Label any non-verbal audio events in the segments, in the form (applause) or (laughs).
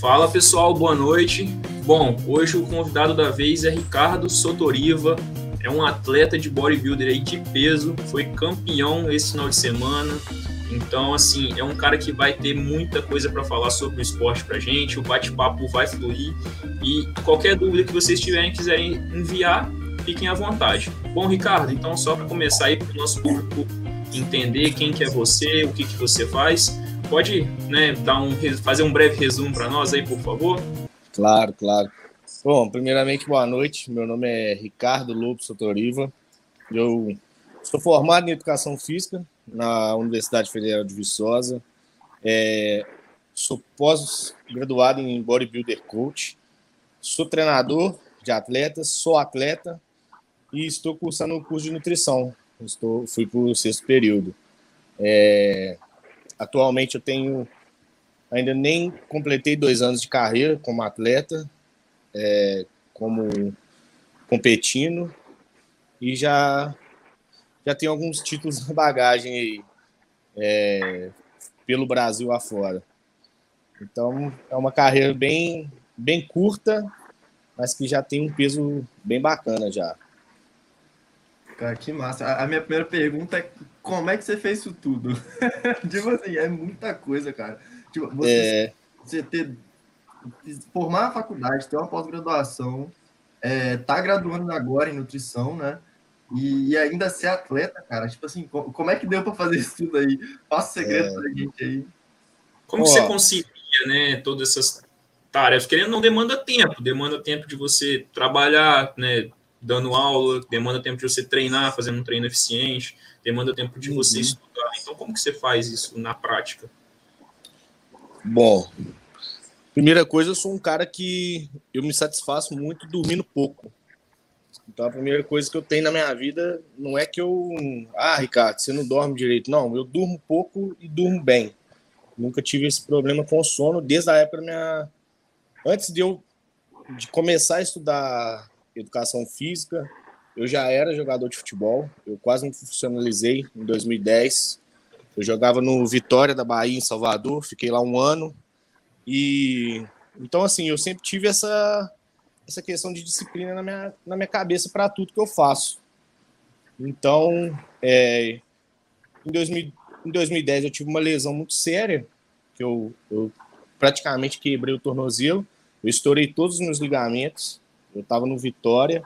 Fala pessoal, boa noite. Bom, hoje o convidado da vez é Ricardo Sotoriva, é um atleta de bodybuilder aí de peso, foi campeão esse final de semana. Então, assim, é um cara que vai ter muita coisa para falar sobre o esporte pra gente, o bate-papo vai fluir e qualquer dúvida que vocês tiverem quiserem enviar, fiquem à vontade. Bom, Ricardo, então só para começar aí para o nosso público entender quem que é você, o que que você faz, pode né, dar um, fazer um breve resumo para nós aí, por favor? Claro, claro. Bom, primeiramente, boa noite. Meu nome é Ricardo Lobo Sotoriva. Eu sou formado em Educação Física na Universidade Federal de Viçosa. É, sou pós-graduado em Bodybuilder Coach. Sou treinador de atletas, sou atleta e estou cursando um curso de nutrição. Estou, fui para o sexto período. É, Atualmente eu tenho ainda nem completei dois anos de carreira como atleta, é, como competindo e já já tenho alguns títulos na bagagem aí é, pelo Brasil afora. Então é uma carreira bem bem curta, mas que já tem um peso bem bacana já. Cara, que massa. A minha primeira pergunta é como é que você fez isso tudo? (laughs) tipo assim, é muita coisa, cara. Tipo, você, é... você ter formar a faculdade, ter uma pós-graduação, é, tá graduando agora em nutrição, né? E, e, ainda ser atleta, cara. Tipo assim, como é que deu para fazer isso tudo aí? Passa o segredo é... pra gente aí. Como Pô. você concilia, né, todas essas tarefas? Querendo não demanda tempo, demanda tempo de você trabalhar, né, dando aula, demanda tempo de você treinar, fazendo um treino eficiente, demanda tempo de você uhum. estudar. Então, como que você faz isso na prática? Bom, primeira coisa, eu sou um cara que eu me satisfaço muito dormindo pouco. Então, a primeira coisa que eu tenho na minha vida não é que eu. Ah, Ricardo, você não dorme direito. Não, eu durmo pouco e durmo bem. Nunca tive esse problema com sono desde a época da minha. Antes de eu de começar a estudar educação física. Eu já era jogador de futebol, eu quase me profissionalizei em 2010. Eu jogava no Vitória da Bahia, em Salvador, fiquei lá um ano. E então, assim, eu sempre tive essa, essa questão de disciplina na minha, na minha cabeça para tudo que eu faço. Então, é, em, 2000, em 2010 eu tive uma lesão muito séria, que eu, eu praticamente quebrei o tornozelo, eu estourei todos os meus ligamentos, eu estava no Vitória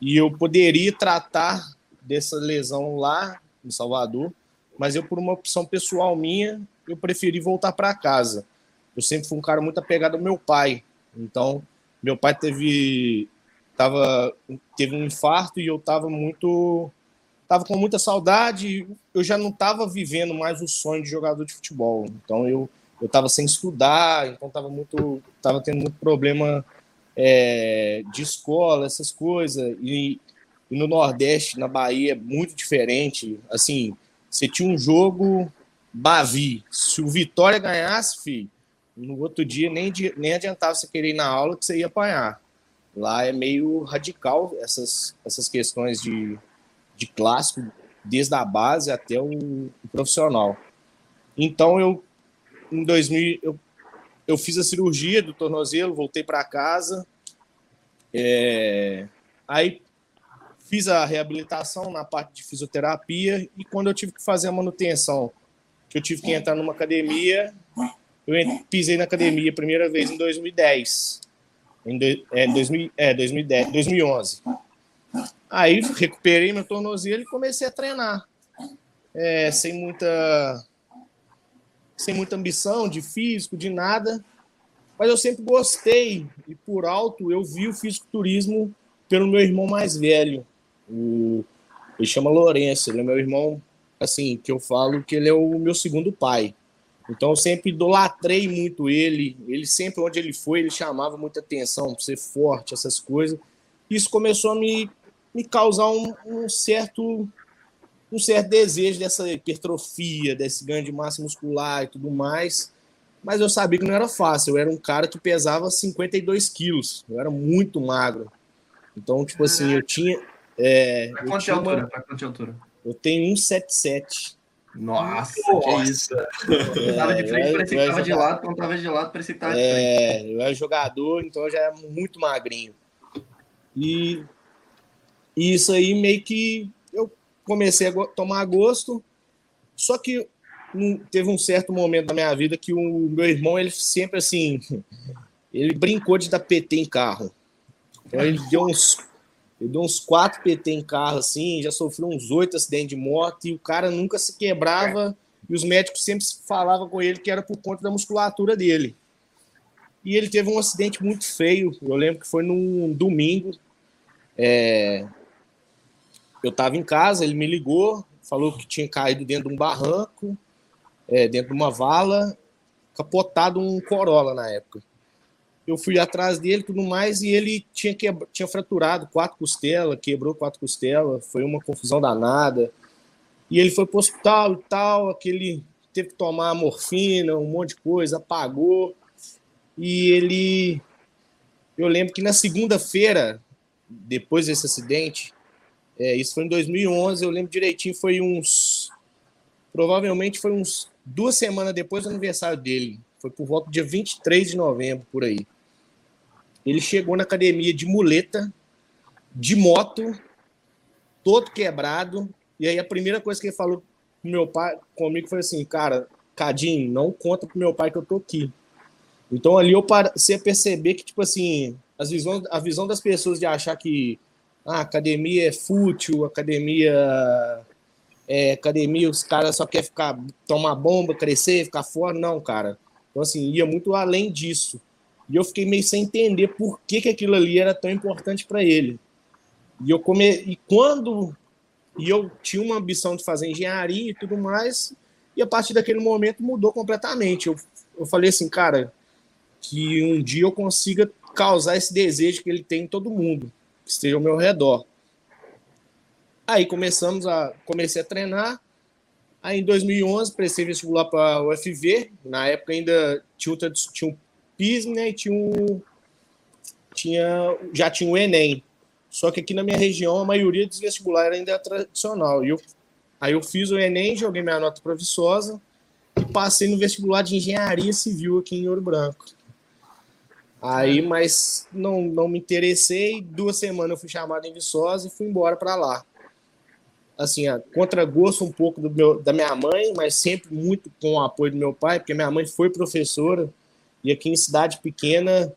e eu poderia tratar dessa lesão lá em Salvador, mas eu, por uma opção pessoal minha, eu preferi voltar para casa. Eu sempre fui um cara muito apegado ao meu pai. Então, meu pai teve tava teve um infarto e eu estava muito tava com muita saudade, eu já não estava vivendo mais o sonho de jogador de futebol. Então eu eu estava sem estudar, então estava muito tava tendo muito problema é, de escola, essas coisas. E, e, no Nordeste, na Bahia, é muito diferente. Assim, você tinha um jogo Bavi. Se o Vitória ganhasse, filho, no outro dia nem, nem adiantava você querer ir na aula que você ia apanhar. Lá é meio radical essas, essas questões de, de clássico, desde a base até o, o profissional. Então, eu, em 2000, eu eu fiz a cirurgia do tornozelo, voltei para casa. É... Aí fiz a reabilitação na parte de fisioterapia e quando eu tive que fazer a manutenção, que eu tive que entrar numa academia, eu pisei na academia a primeira vez em 2010. Em do, é, 2000, é, 2010, 2011. Aí recuperei meu tornozelo e comecei a treinar. É, sem muita sem muita ambição de físico, de nada, mas eu sempre gostei e por alto eu vi o fisiculturismo pelo meu irmão mais velho, o, ele chama Lourenço, ele é meu irmão, assim, que eu falo que ele é o meu segundo pai. Então eu sempre idolatrei muito ele, ele sempre onde ele foi, ele chamava muita atenção, ser forte, essas coisas. Isso começou a me, me causar um, um certo um certo desejo dessa hipertrofia, desse ganho de massa muscular e tudo mais. Mas eu sabia que não era fácil. Eu era um cara que pesava 52 quilos. Eu era muito magro. Então, tipo assim, eu tinha. É, pra quanto altura? Pra quanto altura? Eu tenho 177. Nossa, Nossa. que isso. É, tava de frente, parecia que tava de lado, quando tava de lado, parecia que tava de frente. É, eu era jogador, então eu já era muito magrinho. E, e isso aí meio que eu comecei a tomar gosto, só que teve um certo momento da minha vida que o meu irmão, ele sempre assim, ele brincou de dar PT em carro. Então ele deu uns ele deu uns quatro PT em carro, assim, já sofreu uns oito acidentes de moto, e o cara nunca se quebrava, e os médicos sempre falavam com ele que era por conta da musculatura dele. E ele teve um acidente muito feio, eu lembro que foi num domingo, é... eu estava em casa, ele me ligou, falou que tinha caído dentro de um barranco, é, dentro de uma vala, capotado um Corolla na época eu fui atrás dele tudo mais, e ele tinha, quebra, tinha fraturado quatro costelas, quebrou quatro costelas, foi uma confusão danada. E ele foi para o hospital e tal, aquele teve que tomar morfina, um monte de coisa, apagou. E ele. Eu lembro que na segunda-feira, depois desse acidente, é, isso foi em 2011, eu lembro direitinho, foi uns. Provavelmente foi uns duas semanas depois do aniversário dele. Foi por volta do dia 23 de novembro, por aí. Ele chegou na academia de muleta, de moto, todo quebrado. E aí a primeira coisa que ele falou com meu pai, comigo foi assim, cara, Cadinho, não conta pro meu pai que eu tô aqui. Então ali eu passei a perceber que, tipo assim, as visões, a visão das pessoas de achar que ah, academia é fútil, academia é academia, os caras só querem ficar, tomar bomba, crescer, ficar fora. Não, cara. Então, assim, ia muito além disso. E eu fiquei meio sem entender por que, que aquilo ali era tão importante para ele. E eu come... e quando e eu tinha uma ambição de fazer engenharia e tudo mais, e a partir daquele momento mudou completamente. Eu, eu falei assim, cara, que um dia eu consiga causar esse desejo que ele tem em todo mundo, que esteja ao meu redor. Aí começamos a comecei a treinar. Aí em 2011 prestei vestibular para o UFV. Na época ainda tinha, tinha um PISM, né? E tinha. Tinha, já tinha o Enem. Só que aqui na minha região a maioria dos vestibulares ainda é tradicional. E eu, aí eu fiz o Enem, joguei minha nota proviçosa e passei no vestibular de engenharia civil aqui em Ouro Branco. Aí, mas não, não me interessei. Duas semanas eu fui chamado em Viçosa e fui embora para lá. Assim, a contragosto um pouco do meu, da minha mãe, mas sempre muito com o apoio do meu pai, porque minha mãe foi professora e aqui em cidade pequena,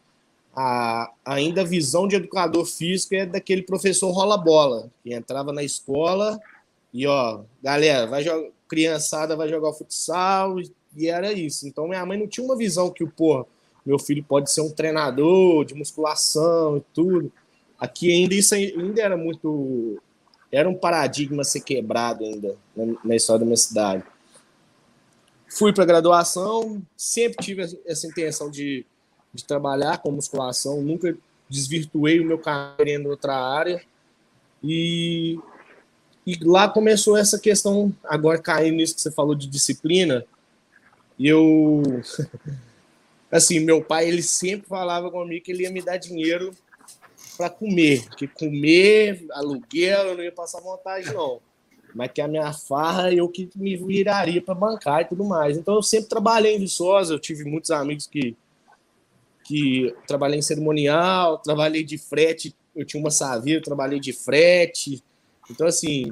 a, ainda a visão de educador físico é daquele professor rola-bola, que entrava na escola e, ó, galera, vai jogar, criançada vai jogar futsal, e era isso. Então, minha mãe não tinha uma visão que, pô, meu filho pode ser um treinador de musculação e tudo. Aqui ainda isso ainda era muito. Era um paradigma ser quebrado ainda na, na história da minha cidade. Fui para graduação, sempre tive essa intenção de, de trabalhar com musculação, nunca desvirtuei o meu caminho em outra área. E, e lá começou essa questão, agora caindo nisso que você falou de disciplina. E eu. (laughs) Assim, meu pai, ele sempre falava comigo que ele ia me dar dinheiro para comer, que comer, aluguel, eu não ia passar vontade, não mas que a minha farra eu que me viraria para bancar e tudo mais. Então eu sempre trabalhei em Viçosa, eu tive muitos amigos que que trabalhei em cerimonial, trabalhei de frete, eu tinha uma Saveiro, trabalhei de frete. Então assim,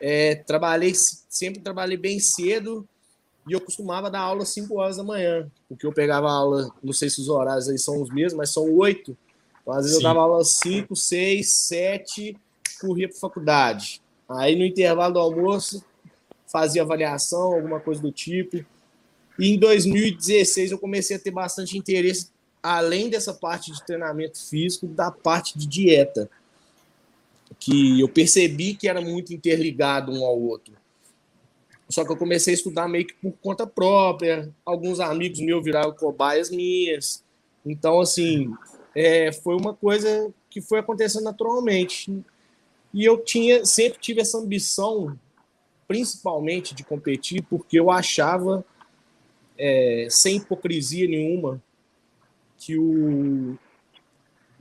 é, trabalhei sempre trabalhei bem cedo e eu costumava dar aula às 5 horas da manhã, porque eu pegava aula, não sei se os horários aí são os mesmos, mas são oito. Então, às vezes Sim. eu dava aula às 5, 6, 7, corria para faculdade. Aí no intervalo do almoço fazia avaliação, alguma coisa do tipo. E em 2016 eu comecei a ter bastante interesse, além dessa parte de treinamento físico, da parte de dieta, que eu percebi que era muito interligado um ao outro. Só que eu comecei a estudar meio que por conta própria. Alguns amigos meus viraram cobaias minhas. Então, assim, é, foi uma coisa que foi acontecendo naturalmente. E eu tinha, sempre tive essa ambição, principalmente de competir, porque eu achava, é, sem hipocrisia nenhuma, que o,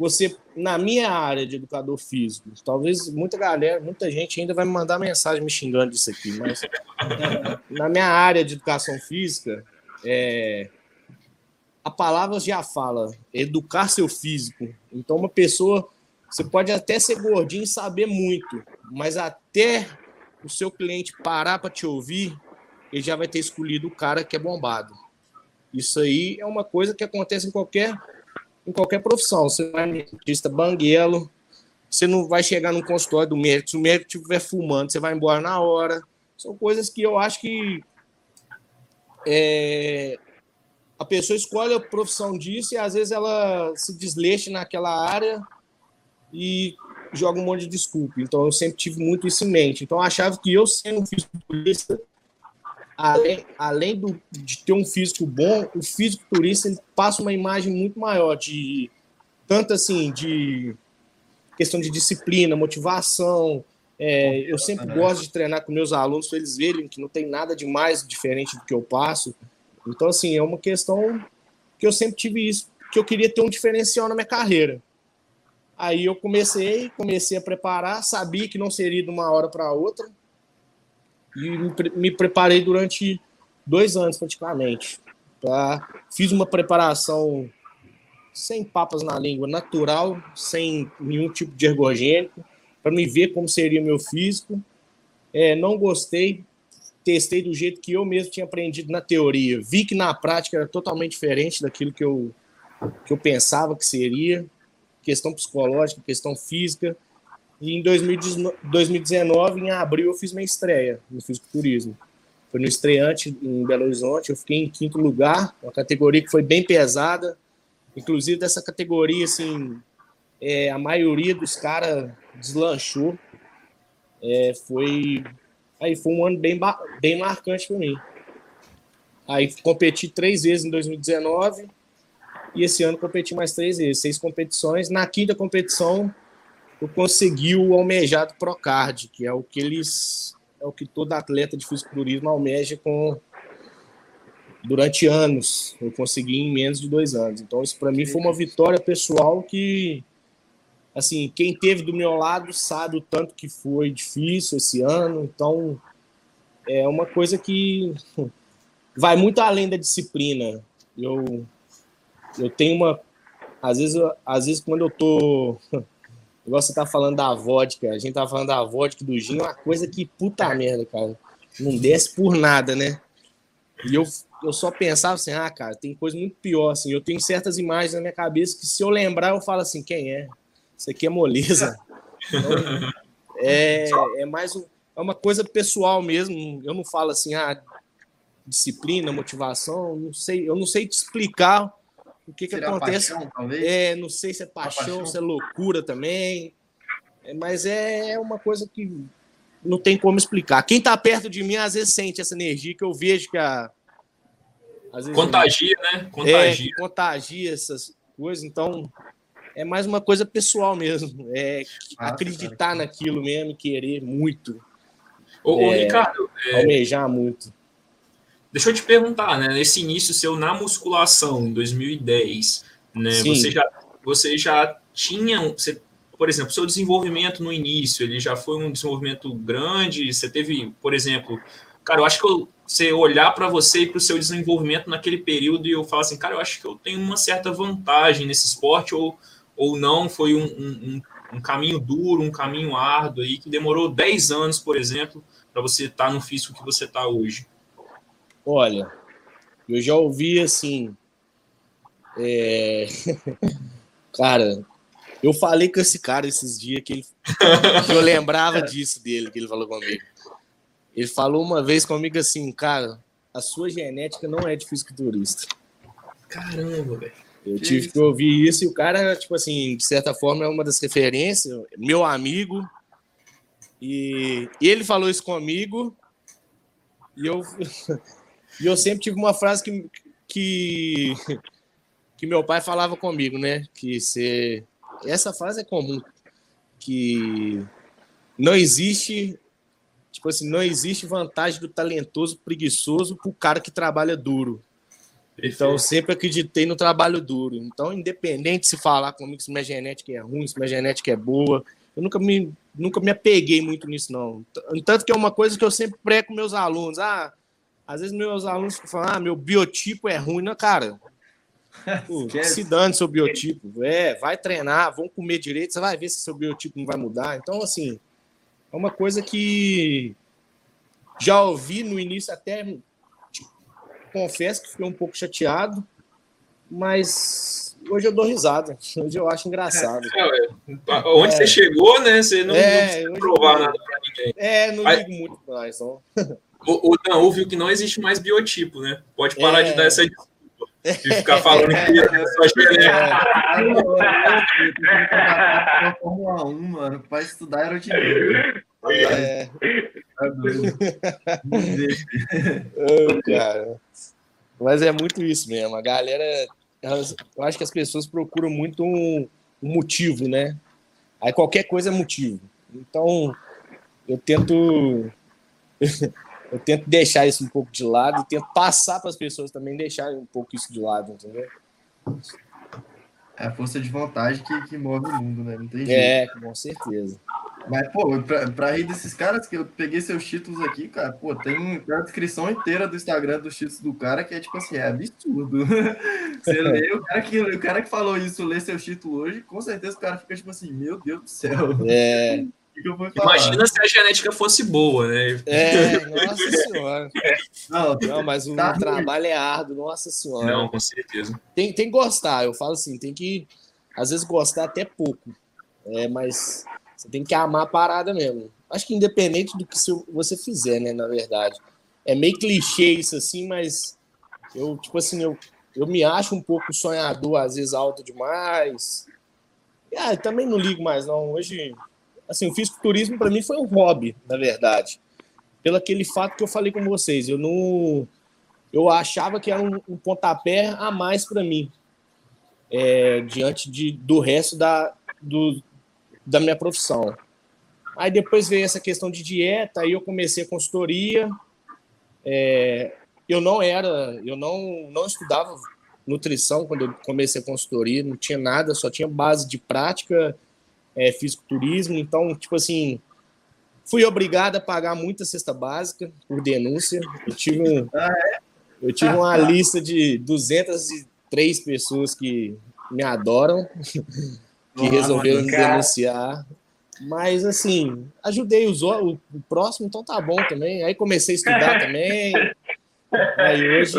você, na minha área de educador físico, talvez muita galera, muita gente ainda vai me mandar mensagem me xingando disso aqui, mas (laughs) na minha área de educação física, é, a palavra já fala, educar seu físico. Então, uma pessoa, você pode até ser gordinho e saber muito, mas até o seu cliente parar para te ouvir, ele já vai ter escolhido o cara que é bombado. Isso aí é uma coisa que acontece em qualquer em qualquer profissão. Você vai no dentista banguelo, você não vai chegar no consultório do médico, se o médico estiver fumando, você vai embora na hora. São coisas que eu acho que é, a pessoa escolhe a profissão disso e às vezes ela se desleixa naquela área e joga um monte de desculpa. Então eu sempre tive muito isso em mente. Então eu achava que eu sendo um fisiculturista, além, além do, de ter um físico bom, o fisiculturista ele passa uma imagem muito maior de tanto assim de questão de disciplina, motivação. É, eu sempre gosto de treinar com meus alunos para eles verem que não tem nada de mais diferente do que eu passo. Então, assim, é uma questão que eu sempre tive isso, que eu queria ter um diferencial na minha carreira. Aí eu comecei, comecei a preparar, sabia que não seria de uma hora para outra, e me preparei durante dois anos praticamente. Tá? Fiz uma preparação sem papas na língua, natural, sem nenhum tipo de ergogênico, para me ver como seria meu físico. É, não gostei, testei do jeito que eu mesmo tinha aprendido na teoria. Vi que na prática era totalmente diferente daquilo que eu, que eu pensava que seria. Questão psicológica, questão física. E em 2019, em abril, eu fiz minha estreia no fisiculturismo. Foi no estreante em Belo Horizonte, eu fiquei em quinto lugar, uma categoria que foi bem pesada. Inclusive, dessa categoria, assim, é, a maioria dos caras deslanchou. É, foi, aí foi um ano bem, bem marcante para mim. Aí competi três vezes em 2019 e esse ano competi mais três vezes, seis competições. Na quinta competição, eu consegui o almejado Procard, que é o que eles é o que todo atleta de fisiculturismo almeja com durante anos. Eu consegui em menos de dois anos. Então isso para mim foi uma vitória pessoal que assim quem teve do meu lado sabe o tanto que foi difícil esse ano. Então é uma coisa que vai muito além da disciplina. Eu eu tenho uma às vezes às vezes quando eu tô Igual você tá falando da vodka, a gente tá falando da vodka do gin, é uma coisa que puta merda, cara. Não desce por nada, né? E eu, eu só pensava assim, ah, cara, tem coisa muito pior, assim. Eu tenho certas imagens na minha cabeça que se eu lembrar, eu falo assim, quem é? Isso aqui é moleza. Então, é, é mais um, é uma coisa pessoal mesmo. Eu não falo assim, ah, disciplina, motivação, não sei, eu não sei te explicar o que, que acontece. Paixão, é, não sei se é paixão, paixão, se é loucura também. É, mas é uma coisa que não tem como explicar. Quem está perto de mim às vezes sente essa energia que eu vejo que a. contagia, né? Contagia. É, contagia essas coisas. Então, é mais uma coisa pessoal mesmo. É ah, acreditar cara. naquilo mesmo, querer muito. Ô, é, ô Ricardo. É... Almejar muito. Deixa eu te perguntar, né? Nesse início seu na musculação, em 2010, né? Você já, você já tinha, você, por exemplo, seu desenvolvimento no início, ele já foi um desenvolvimento grande? Você teve, por exemplo, cara, eu acho que eu, você olhar para você e para o seu desenvolvimento naquele período e eu falar assim, cara, eu acho que eu tenho uma certa vantagem nesse esporte ou, ou não, foi um, um, um caminho duro, um caminho árduo aí, que demorou 10 anos, por exemplo, para você estar tá no físico que você está hoje. Olha, eu já ouvi assim. É... (laughs) cara, eu falei com esse cara esses dias que, ele... que eu lembrava disso dele, que ele falou comigo. Ele falou uma vez comigo assim, cara, a sua genética não é de fisiculturista. Caramba, velho. Eu que tive isso? que ouvir isso e o cara, tipo assim, de certa forma é uma das referências, meu amigo. E ele falou isso comigo e eu e eu sempre tive uma frase que, que, que meu pai falava comigo, né? Que se, essa frase é comum, que não existe, tipo assim, não existe vantagem do talentoso preguiçoso para o cara que trabalha duro. Então, eu sempre acreditei no trabalho duro. Então, independente se falar comigo se minha genética é ruim, se minha genética é boa, eu nunca me, nunca me apeguei muito nisso, não. Tanto que é uma coisa que eu sempre prego com meus alunos. Ah, às vezes meus alunos falam, ah, meu biotipo é ruim. Não, cara, pô, (laughs) se dane seu biotipo. É, vai treinar, vão comer direito, você vai ver se seu biotipo não vai mudar. Então, assim, é uma coisa que já ouvi no início até confesso que fiquei um pouco chateado, mas hoje eu dou risada. Hoje eu acho engraçado. É, onde é. você chegou, né? Você não, é, não provar nada para ninguém. É, não ligo muito para isso. (laughs) O, o Dan ouviu que não existe mais biotipo, né? Pode parar de dar essa desculpa. De ficar falando que é só genética. Fórmula 1, mano, para estudar aerodinâmica. É. oh, cara. Mas é muito isso mesmo. A galera. Elas, eu acho que as pessoas procuram muito um, um motivo, né? Aí qualquer coisa é motivo. Então, eu tento. Eu tento deixar isso um pouco de lado e tento passar para as pessoas também deixarem um pouco isso de lado, entendeu? É a força de vontade que, que move o mundo, né? Não tem jeito. É, com certeza. Mas, pô, pra, pra rir desses caras, que eu peguei seus títulos aqui, cara, pô, tem uma descrição inteira do Instagram dos títulos do cara que é tipo assim, é absurdo. (laughs) Você lê, o cara, que, o cara que falou isso, lê seus títulos hoje, com certeza o cara fica tipo assim, meu Deus do céu. É. (laughs) Imagina se a genética fosse boa, né? É, nossa senhora. Não, não mas o tá trabalho ruim. é árduo, nossa senhora. Não, com certeza. Tem, tem que gostar, eu falo assim, tem que, às vezes, gostar até pouco. É, mas você tem que amar a parada mesmo. Acho que independente do que você fizer, né, na verdade. É meio clichê isso assim, mas eu, tipo assim, eu, eu me acho um pouco sonhador, às vezes alto demais. E, ah, também não ligo mais, não. Hoje, assim, o fisiculturismo para mim foi um hobby, na verdade. Pelo aquele fato que eu falei com vocês. Eu não. Eu achava que era um, um pontapé a mais para mim. É, diante de, do resto da, do, da minha profissão. Aí depois veio essa questão de dieta, aí eu comecei a consultoria. É, eu não era, eu não, não estudava nutrição quando eu comecei a consultoria, não tinha nada, só tinha base de prática, é, fisiculturismo. Então, tipo assim, fui obrigado a pagar muita cesta básica por denúncia. Eu tive, um, eu tive uma lista de 203 pessoas que me adoram (laughs) que resolveram me denunciar. Mas, assim, ajudei os, o, o próximo, então tá bom também. Aí comecei a estudar (laughs) também. Aí hoje.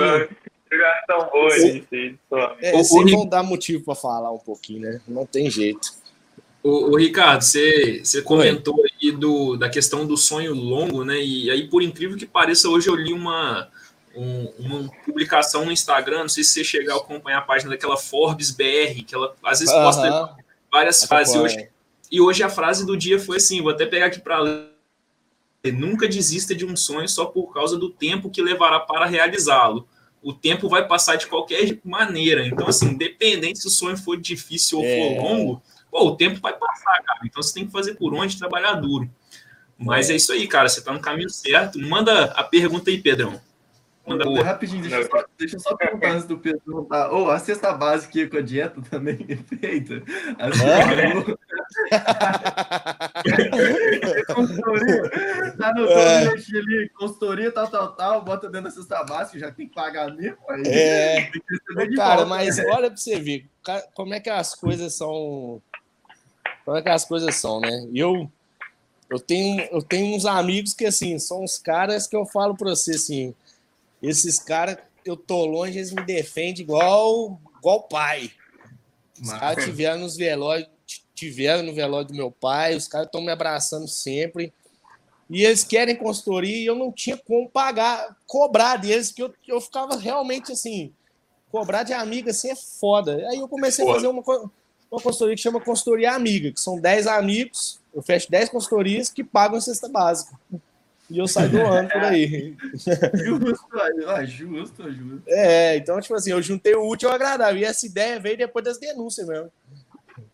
Tão boa, é, o, sempre vão dar motivo para falar um pouquinho, né? Não tem jeito. O, Ricardo, você, você comentou Oi. aí do, da questão do sonho longo, né? E aí, por incrível que pareça, hoje eu li uma, um, uma publicação no Instagram, não sei se você chegar a acompanhar a página daquela Forbes BR, que ela às vezes posta várias frases. Hoje, e hoje a frase do dia foi assim: vou até pegar aqui para ler. Nunca desista de um sonho só por causa do tempo que levará para realizá-lo. O tempo vai passar de qualquer maneira. Então, assim, independente se o sonho for difícil ou é. for longo, pô, o tempo vai passar, cara. Então você tem que fazer por onde trabalhar duro. Mas é, é isso aí, cara. Você está no caminho certo. Manda a pergunta aí, Pedrão. Manda boa. Rapidinho, deixa eu, só, deixa eu só perguntar antes do Pedro perguntar. Ô, oh, a cesta básica com a dieta também é feita? A cesta (laughs) consultoria. Tá no é. ali, consultoria, tal, tal, tal, bota dentro da cesta básica, já tem que pagar mesmo. Aí é. Cara, volta, mas né? olha pra você ver como é que as coisas são. Como é que as coisas são, né? E eu. Eu tenho, eu tenho uns amigos que, assim, são os caras que eu falo para você, assim, esses caras, eu tô longe, eles me defendem igual, igual pai. Os caras tiveram nos velórios, tiveram no velório do meu pai, os caras estão me abraçando sempre. E eles querem consultoria e eu não tinha como pagar, cobrar deles, que eu, eu ficava realmente assim, cobrar de amiga assim é foda. Aí eu comecei a fazer uma, uma consultoria que chama Consultoria Amiga, que são 10 amigos, eu fecho 10 consultorias que pagam a cesta básica e eu saio doando por aí. (laughs) Justo, justo, justo. É, então, tipo assim, eu juntei o útil ao agradável. E essa ideia veio depois das denúncias mesmo.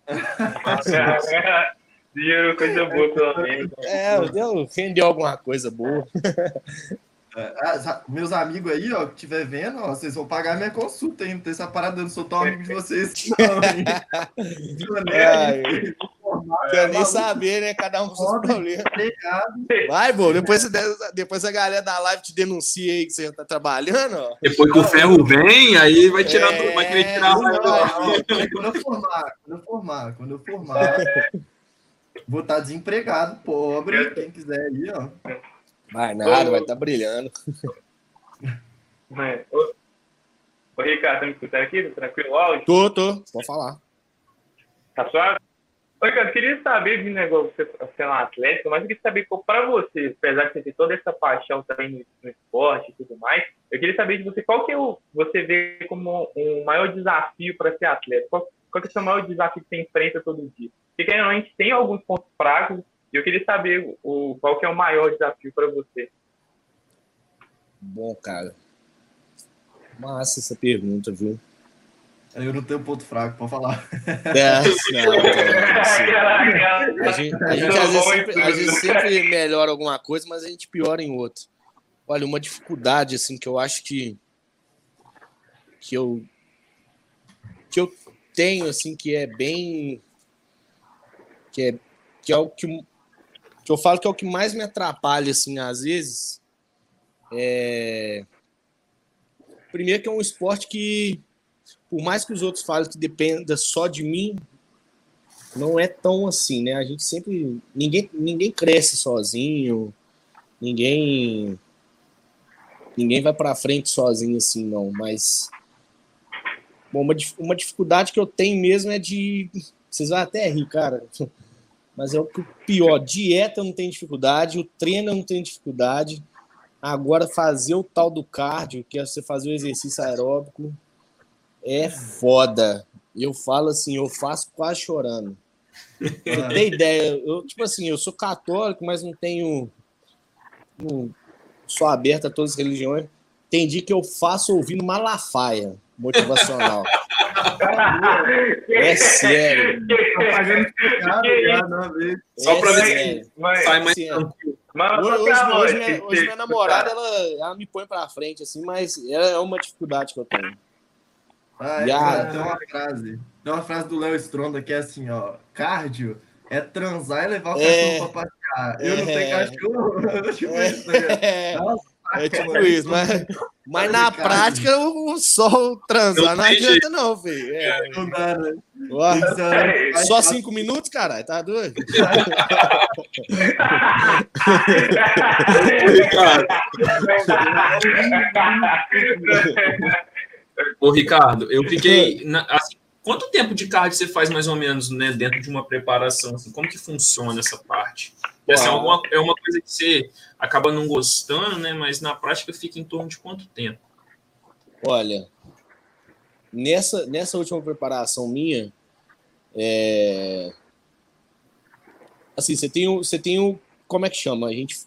(laughs) Dinheiro, coisa boa, pelo menos. É, deu, rendeu alguma coisa boa. (laughs) É, ah, meus amigos aí, ó, que estiver vendo, ó, vocês vão pagar minha consulta aí. Não tem essa parada, eu não sou tão amigo de vocês, não, hein? (laughs) Quer nem saber, né? Cada um com seus problemas. Vai, bom, depois, depois a galera da live te denuncia aí que você tá trabalhando, ó. Depois que o ferro vem, aí vai tirar é... vai querer tirar não, não, Quando eu formar, quando eu formar, quando eu formar, vou estar tá desempregado, pobre, quem quiser aí, ó. Vai nada, ô, vai estar tá brilhando. Mas, ô, ô, Ricardo, tá me escutando aqui? Tranquilo o áudio? Tô, tô. Pode falar. Tá suave? Ô, Ricardo, queria saber de negócio, você é um atleta, mas eu queria saber para você, apesar de você ter toda essa paixão também no, no, esporte e tudo mais, eu queria saber de você qual que é o, você vê como um maior desafio para ser atleta? Qual, qual que é o seu maior desafio que você enfrenta todo dia? Porque a gente tem alguns pontos fracos, e eu queria saber o, qual que é o maior desafio para você. Bom, cara. Massa essa pergunta, viu? Eu não tenho ponto fraco para falar. É, não, não, a gente, a gente, às, vezes sempre, às vezes sempre melhora alguma coisa, mas a gente piora em outra. Olha, uma dificuldade assim que eu acho que que eu que eu tenho assim que é bem que é que é o que que eu falo que é o que mais me atrapalha, assim, às vezes. É... Primeiro que é um esporte que, por mais que os outros falem que dependa só de mim, não é tão assim, né? A gente sempre. Ninguém, ninguém cresce sozinho, ninguém. Ninguém vai para frente sozinho assim, não. Mas. Bom, uma, uma dificuldade que eu tenho mesmo é de. Vocês vão até rir, cara mas é o pior. Dieta não tem dificuldade, o treino não tem dificuldade. Agora, fazer o tal do cardio, que é você fazer o exercício aeróbico, é foda. Eu falo assim, eu faço quase chorando. Você tem ideia? Eu, tipo assim, eu sou católico, mas não tenho. Não, sou aberto a todas as religiões. Tem dia que eu faço ouvindo Malafaia motivacional. é sério. Só pra ver se sai mais tranquilo. Hoje, hoje, minha, hoje minha namorada ela, ela me põe pra frente, assim, mas é uma dificuldade que eu tenho. Ah, é. Tem uma frase. Tem uma frase do Léo Stronda que é assim, ó. Cardio é transar e levar o é, cachorro pra passear. Eu é, não tenho cachorro. (laughs) tipo é, isso, né? (laughs) Nossa, é tipo isso, mas, mas na prática o sol transar não, adianta, não, filho. É. Não dá, né? É só cinco minutos, caralho, tá doido? (laughs) Ô, Ricardo, eu fiquei. Na, assim, quanto tempo de cardio você faz mais ou menos né, dentro de uma preparação? Assim, como que funciona essa parte? Assim, alguma, é uma coisa que você acaba não gostando, né? Mas na prática fica em torno de quanto tempo? Olha, nessa, nessa última preparação minha, é... assim, você tem o, você tem o, como é que chama? A gente,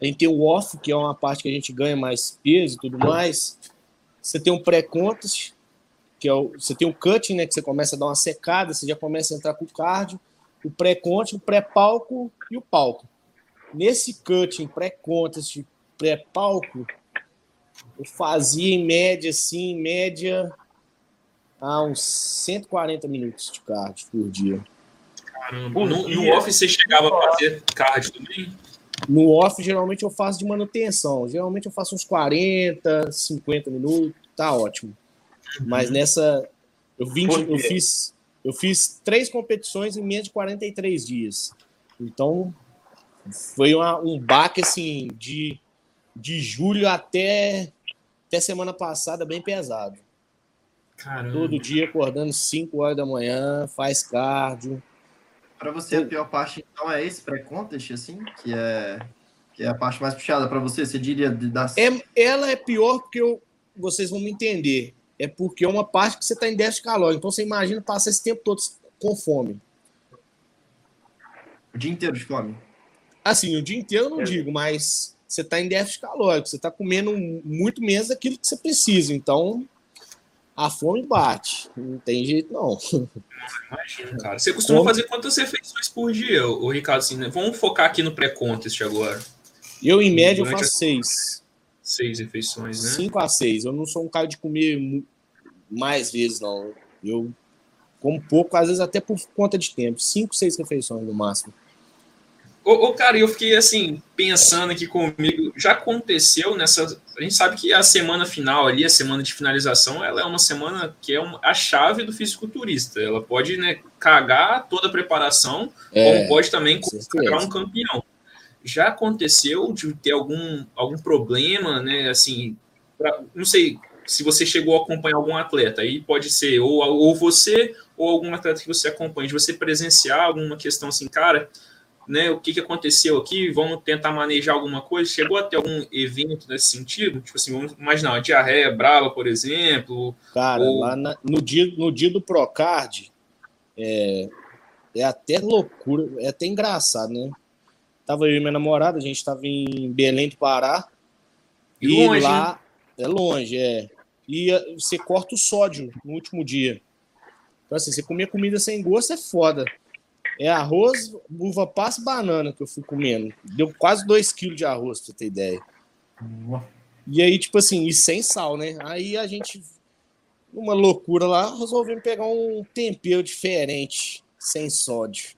a gente tem o off, que é uma parte que a gente ganha mais peso e tudo mais. Você tem o pré-contest, que é o, você tem o cutting, né, que você começa a dar uma secada, você já começa a entrar com o cardio o pré-conte, o pré-palco e o palco. Nesse cutting, pré-contest, pré-palco, eu fazia em média, assim, em média, a uns 140 minutos de cardio por dia. Caramba, no, no off você chegava a fazer cardio também? No off, geralmente eu faço de manutenção. Geralmente eu faço uns 40, 50 minutos, tá ótimo. Mas uhum. nessa. Eu, 20, eu fiz eu fiz três competições em menos de 43 dias. Então, foi uma, um baque assim, de, de julho até, até semana passada, bem pesado. Caramba. Todo dia acordando 5 horas da manhã, faz cardio. Para você, a pior parte, então, é esse pré-contest, assim, que é, que é a parte mais puxada para você, você diria? Das... É, ela é pior porque eu, vocês vão me entender é porque é uma parte que você está em déficit calórico. Então você imagina passar esse tempo todo com fome. O dia inteiro de fome? Assim, o dia inteiro eu não é. digo, mas você está em déficit calórico, você está comendo muito menos daquilo que você precisa. Então a fome bate. Não tem jeito, não. Imagina, cara. Você costuma fome... fazer quantas refeições por dia, o Ricardo? Assim, né? Vamos focar aqui no pré-contest agora. Eu, em média, eu faço seis. Seis refeições, né? Cinco a seis. Eu não sou um cara de comer mais vezes, não. Eu como pouco, às vezes até por conta de tempo. Cinco, seis refeições no máximo. Ô, ô, cara, eu fiquei assim, pensando aqui comigo, já aconteceu nessa. A gente sabe que a semana final ali, a semana de finalização, ela é uma semana que é uma, a chave do fisiculturista. Ela pode né, cagar toda a preparação, é, como pode também cagar um campeão. Já aconteceu de ter algum, algum problema, né? Assim, pra, não sei se você chegou a acompanhar algum atleta, aí pode ser ou, ou você ou algum atleta que você acompanha, de você presenciar alguma questão assim, cara né, o que, que aconteceu aqui, vamos tentar manejar alguma coisa. Chegou a ter algum evento nesse sentido? Tipo assim, vamos imaginar, uma diarreia brava, por exemplo. Cara, ou... lá na, no, dia, no dia do Procard, é, é até loucura, é até engraçado, né? Tava eu e minha namorada, a gente tava em Belém do Pará. E, e longe, lá hein? é longe, é. E você corta o sódio no último dia. Então, assim, você comer comida sem gosto é foda. É arroz, uva passa e banana que eu fui comendo. Deu quase 2 quilos de arroz, pra ter ideia. E aí, tipo assim, e sem sal, né? Aí a gente, uma loucura lá, resolvemos pegar um tempero diferente, sem sódio.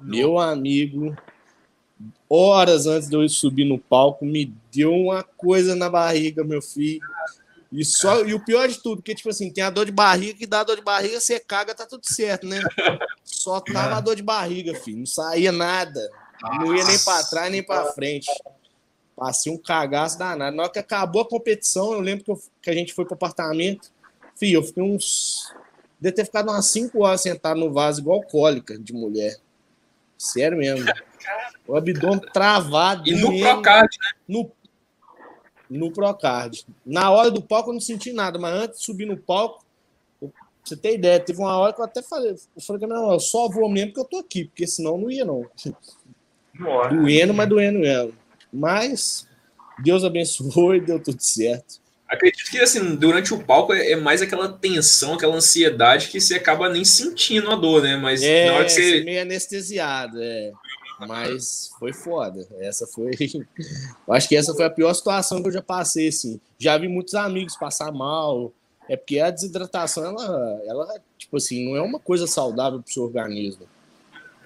Meu amigo, horas antes de eu subir no palco, me deu uma coisa na barriga, meu filho. E, só, e o pior de tudo, que tipo assim, tem a dor de barriga que dá dor de barriga, você caga, tá tudo certo, né? Só (laughs) tava a dor de barriga, filho. Não saía nada. Não ia nem para trás, nem para frente. Passei um cagaço danado. Na hora que acabou a competição, eu lembro que, eu, que a gente foi pro apartamento. Filho, eu fiquei uns. Deve ter ficado umas 5 horas sentado no vaso, igual cólica de mulher. Sério mesmo. (laughs) O abdômen travado. E no Procard, né? No no Procard. Na hora do palco eu não senti nada, mas antes de subir no palco, você tem ideia, teve uma hora que eu até falei, eu falei que não, eu só vou mesmo porque eu tô aqui, porque senão não ia não. Nossa. Doendo, mas doendo mesmo. Mas Deus abençoou e deu tudo certo. Acredito que assim, durante o palco é, é mais aquela tensão, aquela ansiedade que você acaba nem sentindo a dor, né? Mas é, na hora que você. meio anestesiado, é. Mas foi foda. Essa foi. (laughs) Eu acho que essa foi a pior situação que eu já passei, assim. Já vi muitos amigos passar mal. É porque a desidratação, ela, ela tipo assim, não é uma coisa saudável para o seu organismo.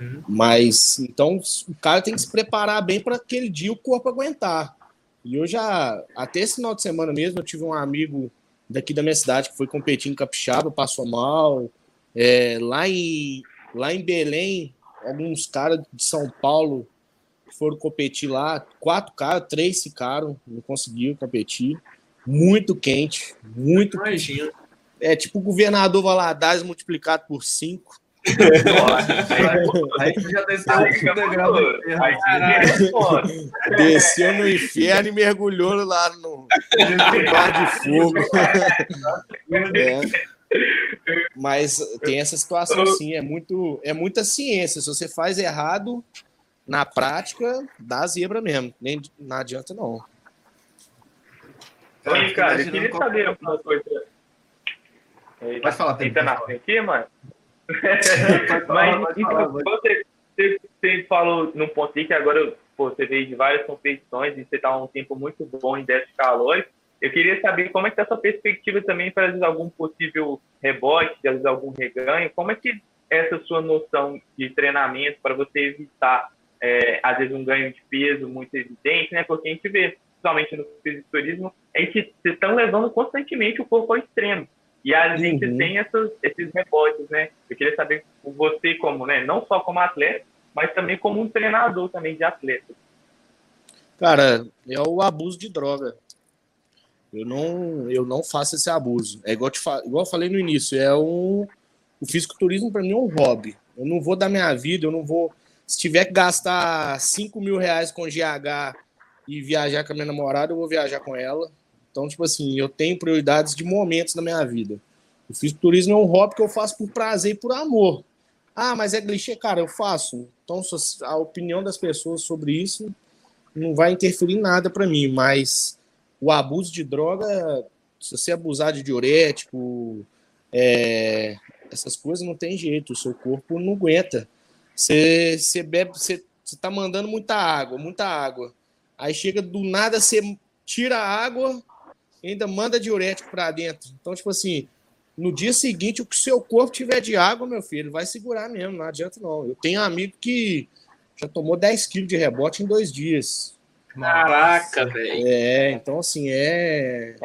Uhum. Mas, então, o cara tem que se preparar bem para aquele dia o corpo aguentar. E eu já, até esse final de semana mesmo, eu tive um amigo daqui da minha cidade que foi competir em Capixaba, passou mal. É, lá, em, lá em Belém, alguns caras de São Paulo foram competir lá, quatro caras, três ficaram, não conseguiram competir. Muito quente, muito Imagina. É tipo o governador Valadares multiplicado por cinco. aí já desceu degrau Desceu no inferno e mergulhou lá no, no (laughs) bar de fogo. é. Mas tem essa situação sim, é muito é muita ciência. Se você faz errado na prática, dá zebra mesmo. Nem não adianta não. Oi, cara, eu queria saber alguma coisa. Pode tá falar, tem na frente aqui, mano. Mas falar, você, você, você, falou num ponto aí que agora pô, você veio de várias competições e você está um tempo muito bom em 10 calores. Eu queria saber como é que está a sua perspectiva também para, algum possível rebote, às vezes, algum reganho. Como é que essa sua noção de treinamento para você evitar, é, às vezes, um ganho de peso muito evidente, né? Porque a gente vê, principalmente no fisiculturismo, a gente vocês estão levando constantemente o corpo ao extremo. E a gente uhum. tem essas, esses rebotes, né? Eu queria saber você como, né? Não só como atleta, mas também como um treinador também de atleta. Cara, é o abuso de droga. Eu não, eu não faço esse abuso. É igual, te, igual eu falei no início, é um, o fisiculturismo para mim é um hobby. Eu não vou dar minha vida, eu não vou. Se tiver que gastar 5 mil reais com GH e viajar com a minha namorada, eu vou viajar com ela. Então, tipo assim, eu tenho prioridades de momentos na minha vida. O fisiculturismo é um hobby que eu faço por prazer e por amor. Ah, mas é clichê, cara, eu faço. Então, a opinião das pessoas sobre isso não vai interferir em nada para mim, mas o abuso de droga, se você abusar de diurético, é, essas coisas não tem jeito, o seu corpo não aguenta. Você, você bebe, você, você tá mandando muita água, muita água. Aí chega do nada, você tira a água e ainda manda diurético para dentro. Então, tipo assim, no dia seguinte, o que seu corpo tiver de água, meu filho, vai segurar mesmo, não adianta não. Eu tenho um amigo que já tomou 10 quilos de rebote em dois dias. Caraca, velho. É, então assim, é.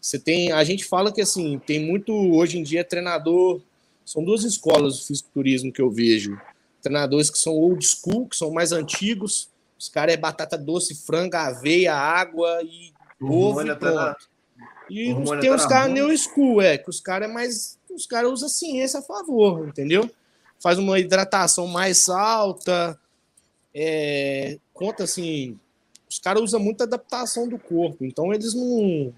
Você tem. A gente fala que assim, tem muito. Hoje em dia, treinador. São duas escolas do fisiculturismo que eu vejo. Treinadores que são old school, que são mais antigos. Os caras é batata doce, frango, aveia, água e ovo e pronto. E tem os caras new school, é, que os caras é mais. Os caras usam ciência a favor, entendeu? Faz uma hidratação mais alta, é, conta assim. Os caras usam muita adaptação do corpo, então eles não.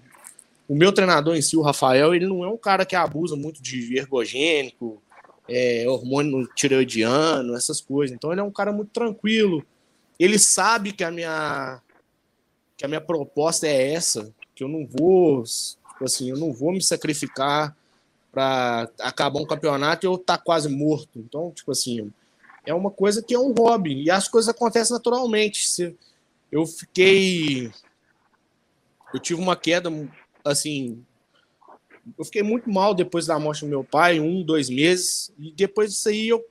O meu treinador em si, o Rafael, ele não é um cara que abusa muito de ergogênico, é, hormônio tireoidiano, essas coisas. Então ele é um cara muito tranquilo. Ele sabe que a minha que a minha proposta é essa, que eu não vou, tipo assim, eu não vou me sacrificar para acabar um campeonato e eu tá quase morto. Então, tipo assim, é uma coisa que é um hobby e as coisas acontecem naturalmente. Eu fiquei, eu tive uma queda, assim, eu fiquei muito mal depois da morte do meu pai, um, dois meses, e depois disso aí eu,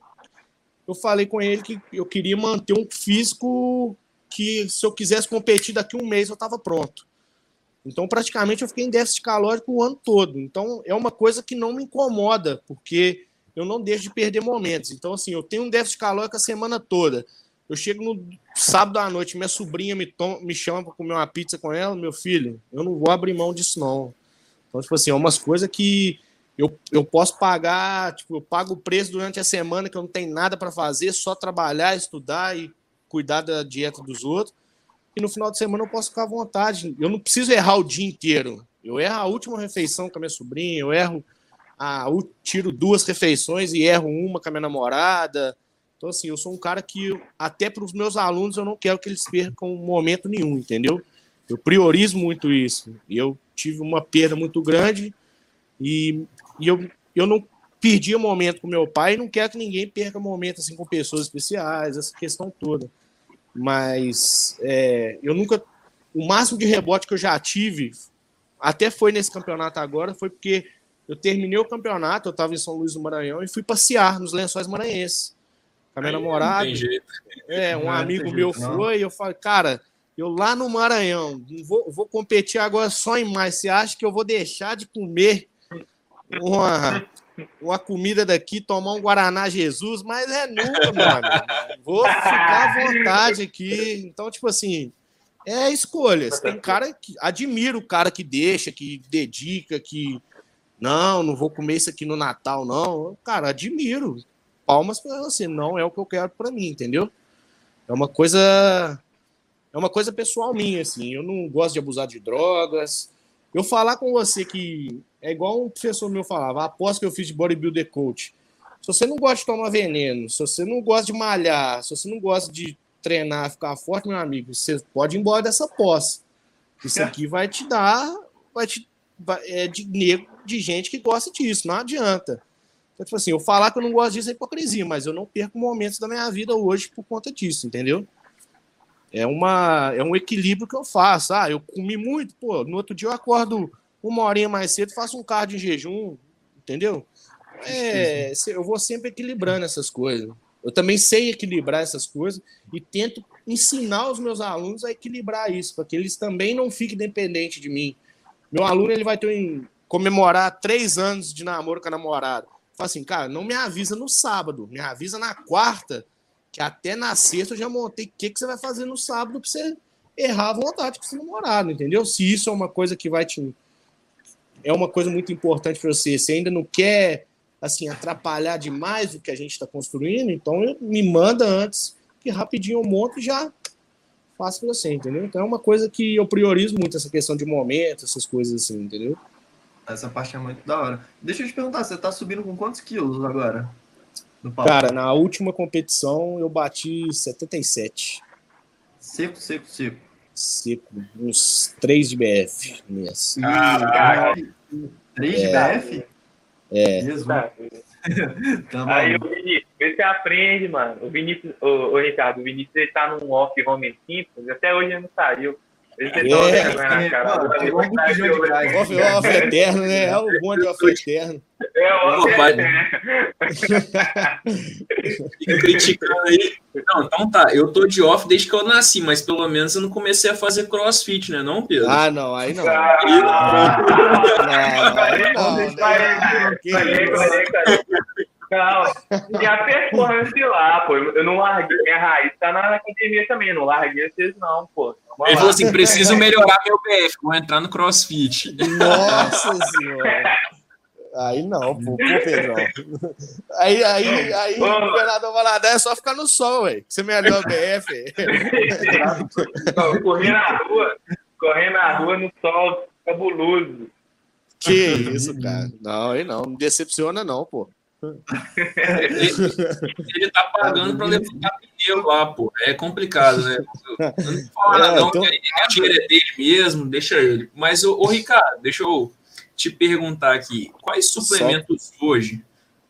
eu falei com ele que eu queria manter um físico que se eu quisesse competir daqui um mês eu estava pronto. Então, praticamente, eu fiquei em déficit calórico o ano todo. Então, é uma coisa que não me incomoda, porque eu não deixo de perder momentos. Então, assim, eu tenho um déficit calórico a semana toda. Eu chego no sábado à noite, minha sobrinha me, tom, me chama para comer uma pizza com ela, meu filho, eu não vou abrir mão disso, não. Então, tipo assim, é umas coisas que eu, eu posso pagar, tipo, eu pago o preço durante a semana que eu não tenho nada para fazer, só trabalhar, estudar e cuidar da dieta dos outros e no final de semana eu posso ficar à vontade. Eu não preciso errar o dia inteiro. Eu erro a última refeição com a minha sobrinha, eu erro a, eu tiro duas refeições e erro uma com a minha namorada. Então, assim, eu sou um cara que, até para os meus alunos, eu não quero que eles percam momento nenhum, entendeu? Eu priorizo muito isso. E eu tive uma perda muito grande e, e eu, eu não perdi o momento com meu pai e não quero que ninguém perca momento assim com pessoas especiais, essa questão toda. Mas é, eu nunca. O máximo de rebote que eu já tive, até foi nesse campeonato agora, foi porque eu terminei o campeonato, eu estava em São Luís do Maranhão e fui passear nos lençóis maranhenses. Com a minha Aí, namorada. É, um não amigo meu jeito, foi, e eu falei, cara, eu lá no Maranhão, vou, vou competir agora só em mais. Você acha que eu vou deixar de comer uma, uma comida daqui, tomar um Guaraná Jesus, mas é nunca, mano. Vou ficar à vontade aqui. Então, tipo assim, é escolhas. Tem cara que admira o cara que deixa, que dedica, que não, não vou comer isso aqui no Natal, não. Cara, admiro. Palmas para você, não é o que eu quero para mim, entendeu? É uma coisa é uma coisa pessoal minha, assim. Eu não gosto de abusar de drogas. Eu falar com você que é igual um professor meu falava, após que eu fiz de bodybuilder coach. Se você não gosta de tomar veneno, se você não gosta de malhar, se você não gosta de treinar, ficar forte, meu amigo, você pode ir embora dessa posse. Isso (laughs) aqui vai te dar, vai te vai, é de nego, de gente que gosta disso, não adianta. Então, tipo assim, eu falar que eu não gosto disso é hipocrisia, mas eu não perco momentos da minha vida hoje por conta disso, entendeu? É, uma, é um equilíbrio que eu faço. Ah, eu comi muito, pô, no outro dia eu acordo uma horinha mais cedo, faço um cardio em jejum, entendeu? É, eu vou sempre equilibrando essas coisas. Eu também sei equilibrar essas coisas e tento ensinar os meus alunos a equilibrar isso, para que eles também não fiquem dependentes de mim. Meu aluno ele vai ter um, comemorar três anos de namoro com a namorada. Fala assim, cara, não me avisa no sábado, me avisa na quarta, que até na sexta eu já montei o que, que você vai fazer no sábado para você errar à vontade com seu namorado, entendeu? Se isso é uma coisa que vai te é uma coisa muito importante para você. Você ainda não quer assim atrapalhar demais o que a gente está construindo, então me manda antes que rapidinho eu monto e já faço para você, entendeu? Então é uma coisa que eu priorizo muito essa questão de momento, essas coisas assim, entendeu? Essa parte é muito da hora. Deixa eu te perguntar, você está subindo com quantos quilos agora? Cara, na última competição eu bati 77. Seco, seco, seco seco, uns 3 de BF nessa. Caraca! 3 de é, BF? É. Jesus. Tá. (laughs) Aí o Vinícius, vê se aprende, mano. O Vinícius, o, o Ricardo, o Vinícius ele tá num off home simples, até hoje ele não saiu. É, off, off (laughs) eterno, né? É o bom de off eterno. É o off (laughs) Fica criticando aí. Não, então tá. Eu tô de off desde que eu nasci, mas pelo menos eu não comecei a fazer crossfit, né, não, Pedro? Ah, não, aí não. Aí não. Aí não. Calma. Minha performance lá, pô. Eu não larguei. Minha raiz tá na academia também. Não larguei vocês, não, pô. Ele falou assim: preciso melhorar meu BF, vou entrar no crossfit. Nossa senhora. Aí não, pô, pô Pedrão. Aí, aí, aí, o governador Valadares é só ficar no sol, velho. Você melhora o BF. correr na rua, correr na rua no sol, cabuloso. Que isso, cara. Não, aí não. Não decepciona, não, pô ele, ele tá pagando para levantar pneu lá, pô. É complicado, né? Eu não (laughs) falo é, não, então... a dinheiro é dele mesmo, deixa ele. Mas, ô, ô, Ricardo, deixa eu te perguntar aqui: quais suplementos Só... hoje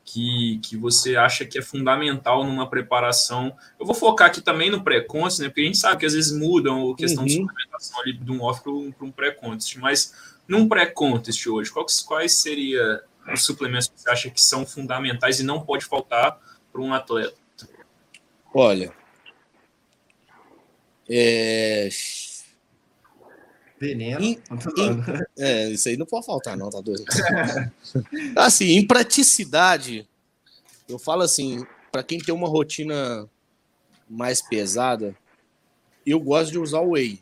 que, que você acha que é fundamental numa preparação? Eu vou focar aqui também no pré-contest, né? Porque a gente sabe que às vezes mudam a questão uhum. de suplementação ali de um off para um pré-contest, mas num pré-contest hoje, quais, quais seria os suplementos que você acha que são fundamentais e não pode faltar para um atleta? Olha, é... Veneno. Em, em, é, isso aí não pode faltar, não, tá doido. (laughs) assim, em praticidade, eu falo assim, para quem tem uma rotina mais pesada, eu gosto de usar o whey.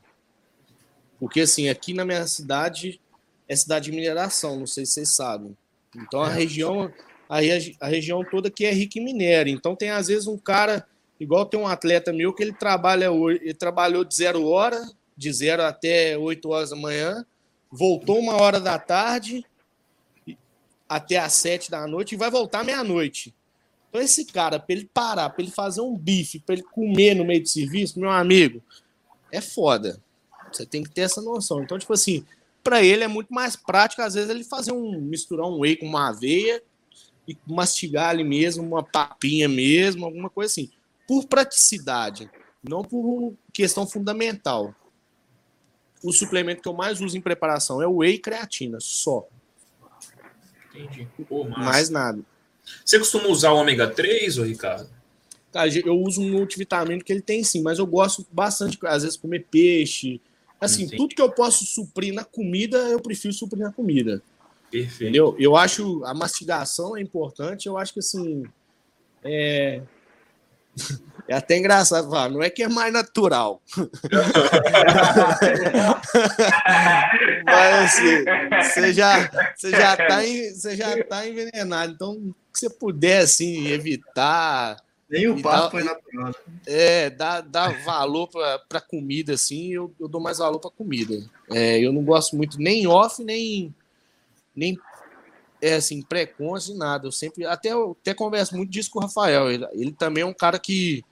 Porque assim, aqui na minha cidade é cidade de mineração, não sei se vocês sabem. Então a é. região, a, a região toda aqui é rica em minério. Então tem às vezes um cara, igual tem um atleta meu que ele trabalha ele trabalhou de zero hora, de zero até 8 horas da manhã, voltou uma hora da tarde até às sete da noite e vai voltar meia-noite. Então esse cara, para ele parar, para ele fazer um bife, para ele comer no meio do serviço, meu amigo, é foda. Você tem que ter essa noção. Então, tipo assim, para ele é muito mais prático, às vezes, ele fazer um misturar um whey com uma aveia e mastigar ali mesmo, uma papinha mesmo, alguma coisa assim. Por praticidade, não por questão fundamental. O suplemento que eu mais uso em preparação é o whey e creatina, só. Entendi. Pô, mais nada. Você costuma usar o ômega 3, ô Ricardo? Cara, eu uso um multivitamínico que ele tem sim, mas eu gosto bastante, às vezes, comer peixe, Assim, Sim. tudo que eu posso suprir na comida, eu prefiro suprir na comida. Perfeito. Entendeu? Eu acho a mastigação é importante, eu acho que assim. É, (laughs) é até engraçado falar, não é que é mais natural. (laughs) Mas assim, você já, você já tá, você já tá envenenado. Então, se você puder assim evitar nem o papo foi natural. Né? É, dá, dá valor para comida, assim, eu, eu dou mais valor para comida. É, eu não gosto muito nem off, nem, nem é assim, pré-conce, nada. Eu sempre, até, eu até converso muito disso com o Rafael. Ele, ele também é um cara que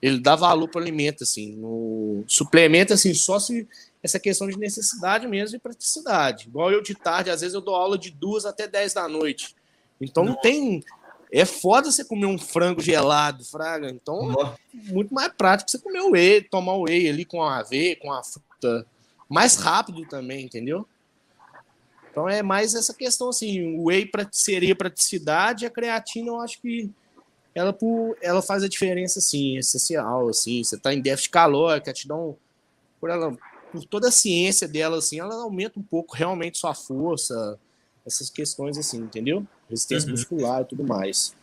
ele dá valor para o alimento, assim, no suplemento, assim, só se essa questão de necessidade mesmo e praticidade. Igual eu de tarde, às vezes eu dou aula de duas até dez da noite. Então não, não tem é foda você comer um frango gelado, fraga. Então, é muito mais prático você comer o whey, tomar o whey ali com a aveia, com a fruta. Mais rápido também, entendeu? Então é mais essa questão assim, o whey seria praticidade, a creatina eu acho que ela, por, ela faz a diferença assim, essencial, assim, você tá em déficit calórico, te dá um, por ela, por toda a ciência dela assim, ela aumenta um pouco realmente sua força, essas questões assim, entendeu? Resistência uhum. muscular e tudo mais.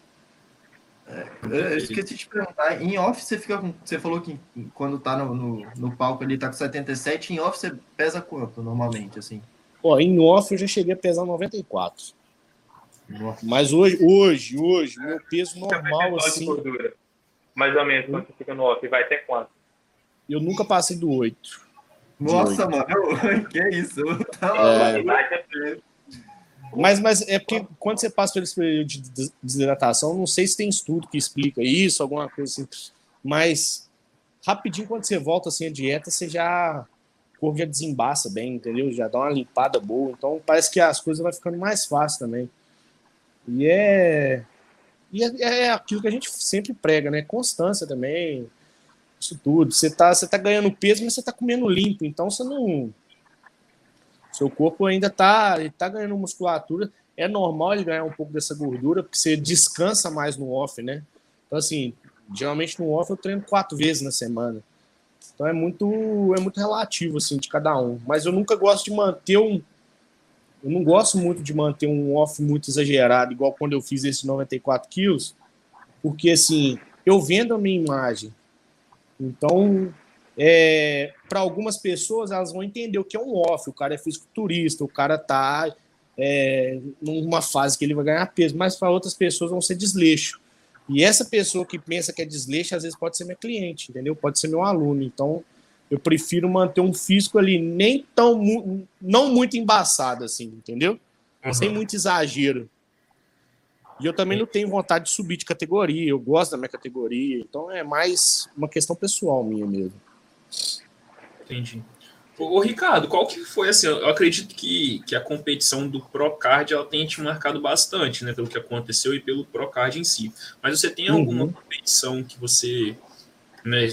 É, eu esqueci de te perguntar, em off você fica com, você falou que quando tá no, no, no, palco ali tá com 77, em off você pesa quanto normalmente, assim? Ó, em off eu já cheguei a pesar 94. Nossa. Mas hoje, hoje, hoje, meu peso normal, assim... Mais ou menos, quando você fica no off, vai até quanto? Eu nunca passei do 8. Nossa, 8. mano, (laughs) que isso? Tá é... Mas, mas é porque quando você passa por esse período de desidratação, não sei se tem estudo que explica isso, alguma coisa assim, mas rapidinho quando você volta assim a dieta, você já o corpo já desembaça bem, entendeu? Já dá uma limpada boa, então parece que as coisas vai ficando mais fácil também. E é e é, é aquilo que a gente sempre prega, né? Constância também. Isso tudo. Você tá, você tá ganhando peso, mas você tá comendo limpo. Então você não. Seu corpo ainda tá, tá ganhando musculatura. É normal ele ganhar um pouco dessa gordura, porque você descansa mais no off, né? Então, assim, geralmente no off eu treino quatro vezes na semana. Então é muito, é muito relativo, assim, de cada um. Mas eu nunca gosto de manter um. Eu não gosto muito de manter um off muito exagerado, igual quando eu fiz esse 94 quilos, porque, assim, eu vendo a minha imagem. Então, é, para algumas pessoas, elas vão entender o que é um off. O cara é fisiculturista, o cara tá é, numa fase que ele vai ganhar peso, mas para outras pessoas vão ser desleixo. E essa pessoa que pensa que é desleixo, às vezes pode ser minha cliente, entendeu? Pode ser meu aluno. Então, eu prefiro manter um físico ali nem tão não muito embaçado assim, entendeu? Uhum. Sem muito exagero. E eu também não tenho vontade de subir de categoria, eu gosto da minha categoria, então é mais uma questão pessoal minha mesmo. Entendi. Ô, Ricardo, qual que foi assim? Eu acredito que, que a competição do Procard ela tenha te marcado bastante, né? Pelo que aconteceu e pelo Procard em si. Mas você tem alguma uhum. competição que você. Né,